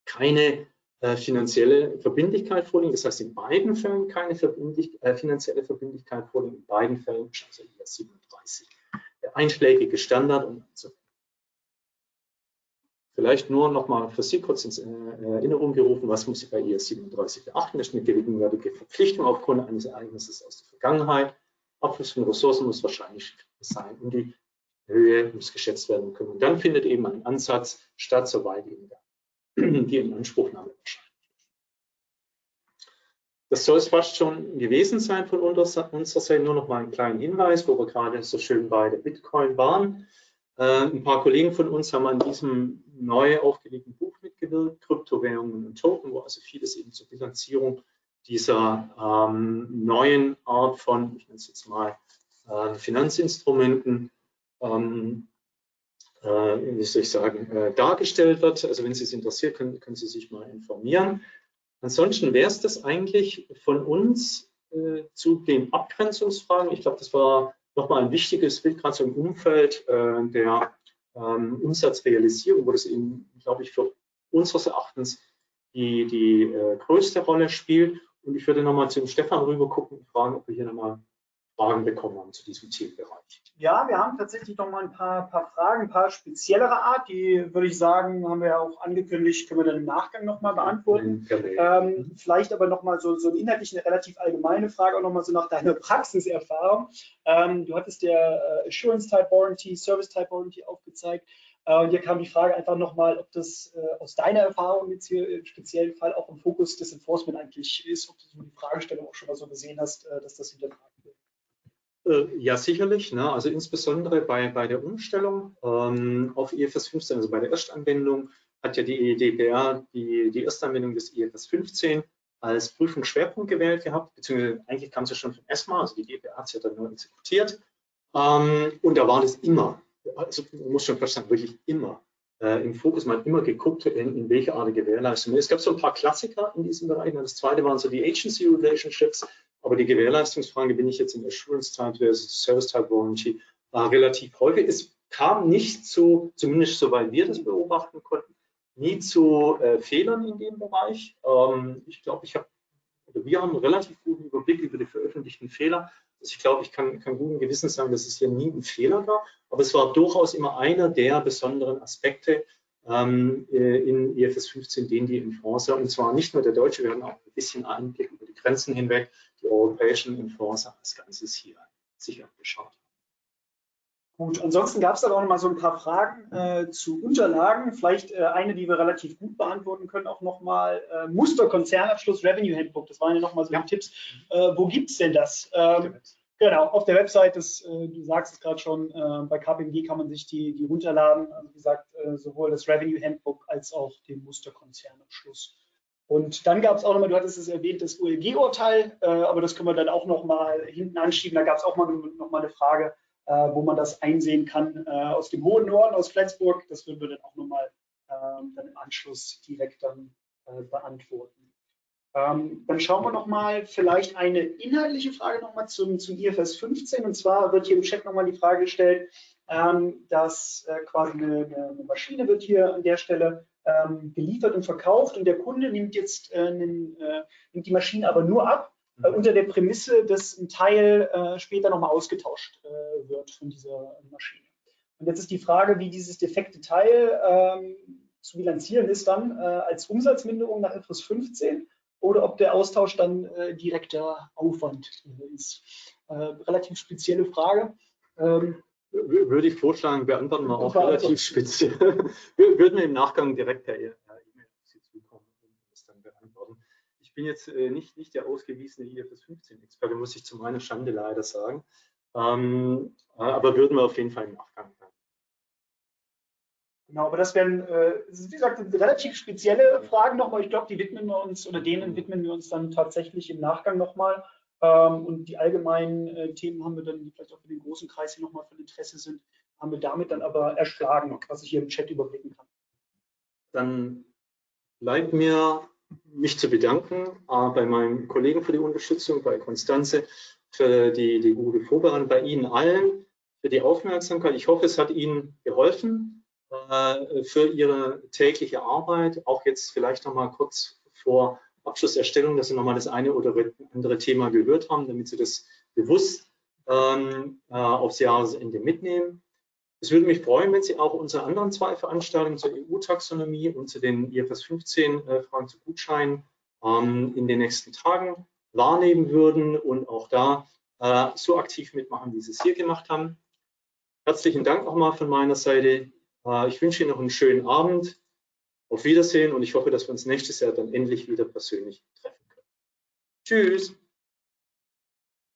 Speaker 1: keine äh, finanzielle Verbindlichkeit vorliegen. Das heißt, in beiden Fällen keine Verbindlich äh, finanzielle Verbindlichkeit vorliegen. In beiden Fällen also IAS 37 der einschlägige Standard und so Vielleicht nur noch mal für Sie kurz in Erinnerung gerufen, was muss ich bei IS 37 beachten? Das ist eine gegenwärtige Verpflichtung aufgrund eines Ereignisses aus der Vergangenheit. Abfluss von Ressourcen muss wahrscheinlich sein und die Höhe muss geschätzt werden können. Und dann findet eben ein Ansatz statt, soweit eben die Inanspruchnahme wahrscheinlich das soll es fast schon gewesen sein von unserer Seite. Nur noch mal einen kleinen Hinweis, wo wir gerade so schön bei der Bitcoin waren. Äh, ein paar Kollegen von uns haben an diesem neu aufgelegten Buch mitgewirkt, Kryptowährungen und Token, wo also vieles eben zur Bilanzierung dieser ähm, neuen Art von, ich nenne es jetzt mal, äh, Finanzinstrumenten, ähm, äh, wie soll ich sagen, äh, dargestellt wird. Also wenn Sie es interessiert, können, können Sie sich mal informieren. Ansonsten wäre es das eigentlich von uns äh, zu den Abgrenzungsfragen. Ich glaube, das war nochmal ein wichtiges Bild, gerade so im Umfeld äh, der ähm, Umsatzrealisierung, wo das eben, glaube ich, für unseres Erachtens die, die äh, größte Rolle spielt. Und ich würde nochmal zu Stefan rüber gucken und fragen, ob wir hier nochmal Fragen bekommen haben zu diesem Themenbereich.
Speaker 2: Ja, wir haben tatsächlich noch mal ein paar, paar Fragen, ein paar speziellere Art. Die würde ich sagen, haben wir ja auch angekündigt, können wir dann im Nachgang noch mal beantworten. Ähm, vielleicht aber noch mal so, so inhaltlich eine relativ allgemeine Frage, auch noch mal so nach deiner Praxiserfahrung. Ähm, du hattest der äh, Assurance Type Warranty, Service Type Warranty aufgezeigt. Äh, und hier kam die Frage einfach nochmal, ob das äh, aus deiner Erfahrung jetzt hier im speziellen Fall auch im Fokus des Enforcement eigentlich ist, ob du so die Fragestellung auch schon mal so gesehen hast, äh, dass das hinterfragt wird.
Speaker 1: Äh, ja, sicherlich. Ne? Also insbesondere bei, bei der Umstellung ähm, auf IFS 15, also bei der Erstanwendung, hat ja die EDBR die, die Erstanwendung des IFS 15 als Prüfungsschwerpunkt gewählt gehabt, beziehungsweise eigentlich kam es ja schon von ESMA, also die DBR hat es ja dann nur exekutiert. Ähm, und da war das immer, also man muss schon fast sagen, wirklich immer äh, im Fokus. Man hat immer geguckt, in, in welche Art der Gewährleistung. Es gab so ein paar Klassiker in diesem Bereich. Das zweite waren so die Agency Relationships, aber die Gewährleistungsfrage bin ich jetzt in Assurance Type versus Service Type Warranty war relativ häufig. Es kam nicht zu, zumindest soweit wir das beobachten konnten, nie zu äh, Fehlern in dem Bereich. Ähm, ich glaube, ich habe, wir haben einen relativ guten Überblick über die veröffentlichten Fehler. Also ich glaube, ich kann, kann guten Gewissens sagen, dass es hier nie einen Fehler gab, aber es war durchaus immer einer der besonderen Aspekte ähm, äh, in IFS 15, den die Enforcer, und zwar nicht nur der Deutsche, wir hatten auch ein bisschen Einblick über die Grenzen hinweg, die europäischen Enforcer als Ganzes hier sich angeschaut
Speaker 2: Gut, ansonsten gab es dann auch noch mal so ein paar Fragen äh, zu Unterlagen. Vielleicht äh, eine, die wir relativ gut beantworten können, auch nochmal äh, Musterkonzernabschluss Revenue Handbook. Das waren ja nochmal so ja. Tipps. Äh, wo gibt es denn das? Ähm, genau, auf der Website, das, äh, du sagst es gerade schon, äh, bei KPMG kann man sich die, die runterladen. Also wie gesagt, äh, sowohl das Revenue Handbook als auch den Musterkonzernabschluss. Und dann gab es auch nochmal, du hattest es erwähnt, das OLG-Urteil, äh, aber das können wir dann auch nochmal hinten anschieben. Da gab es auch mal nochmal eine Frage, äh, wo man das einsehen kann äh, aus dem hohen Norden, aus Flensburg. Das würden wir dann auch nochmal ähm, dann im Anschluss direkt dann beantworten. Ähm, dann schauen wir nochmal vielleicht eine inhaltliche Frage nochmal zum, zum IFS 15. Und zwar wird hier im Chat nochmal die Frage gestellt, ähm, dass äh, quasi eine, eine, Maschine wird hier an der Stelle ähm, geliefert und verkauft und der Kunde nimmt jetzt äh, einen, äh, nimmt die Maschine aber nur ab äh, mhm. unter der Prämisse, dass ein Teil äh, später nochmal ausgetauscht äh, wird von dieser Maschine. Und jetzt ist die Frage, wie dieses defekte Teil ähm, zu bilanzieren ist dann als Umsatzminderung nach IFRS 15 oder ob der Austausch dann äh, direkter Aufwand ist. relativ spezielle Frage.
Speaker 1: Ähm, würde ich vorschlagen, beantworten wir auch relativ speziell. Würden wir im Nachgang direkt per E-Mail auf Sie zukommen und das dann beantworten. Ich bin jetzt äh, nicht, nicht der ausgewiesene IFS 15-Experte, muss ich zu meiner Schande leider sagen. Ähm, aber würden wir auf jeden Fall im Nachgang.
Speaker 2: Genau, aber das wären, äh, wie gesagt, relativ spezielle Fragen nochmal. Ich glaube, die widmen wir uns oder denen widmen wir uns dann tatsächlich im Nachgang nochmal. Ähm, und die allgemeinen äh, Themen haben wir dann, die vielleicht auch für den großen Kreis hier nochmal von Interesse sind, haben wir damit dann aber erschlagen, was ich hier im Chat überblicken kann.
Speaker 1: Dann bleibt mir, mich zu bedanken äh, bei meinen Kollegen für die Unterstützung, bei Konstanze für die, die gute Vorbereitung, bei Ihnen allen für die Aufmerksamkeit. Ich hoffe, es hat Ihnen geholfen für Ihre tägliche Arbeit. Auch jetzt vielleicht noch mal kurz vor Abschlusserstellung, dass Sie noch mal das eine oder andere Thema gehört haben, damit Sie das bewusst ähm, äh, aufs Jahresende mitnehmen. Es würde mich freuen, wenn Sie auch unsere anderen zwei Veranstaltungen zur EU-Taxonomie und zu den IFS 15 äh, Fragen zu Gutscheinen ähm, in den nächsten Tagen wahrnehmen würden und auch da äh, so aktiv mitmachen, wie Sie es hier gemacht haben. Herzlichen Dank nochmal von meiner Seite. Äh, ich wünsche Ihnen noch einen schönen Abend. Auf Wiedersehen und ich hoffe, dass wir uns nächstes Jahr dann endlich wieder persönlich treffen können. Tschüss.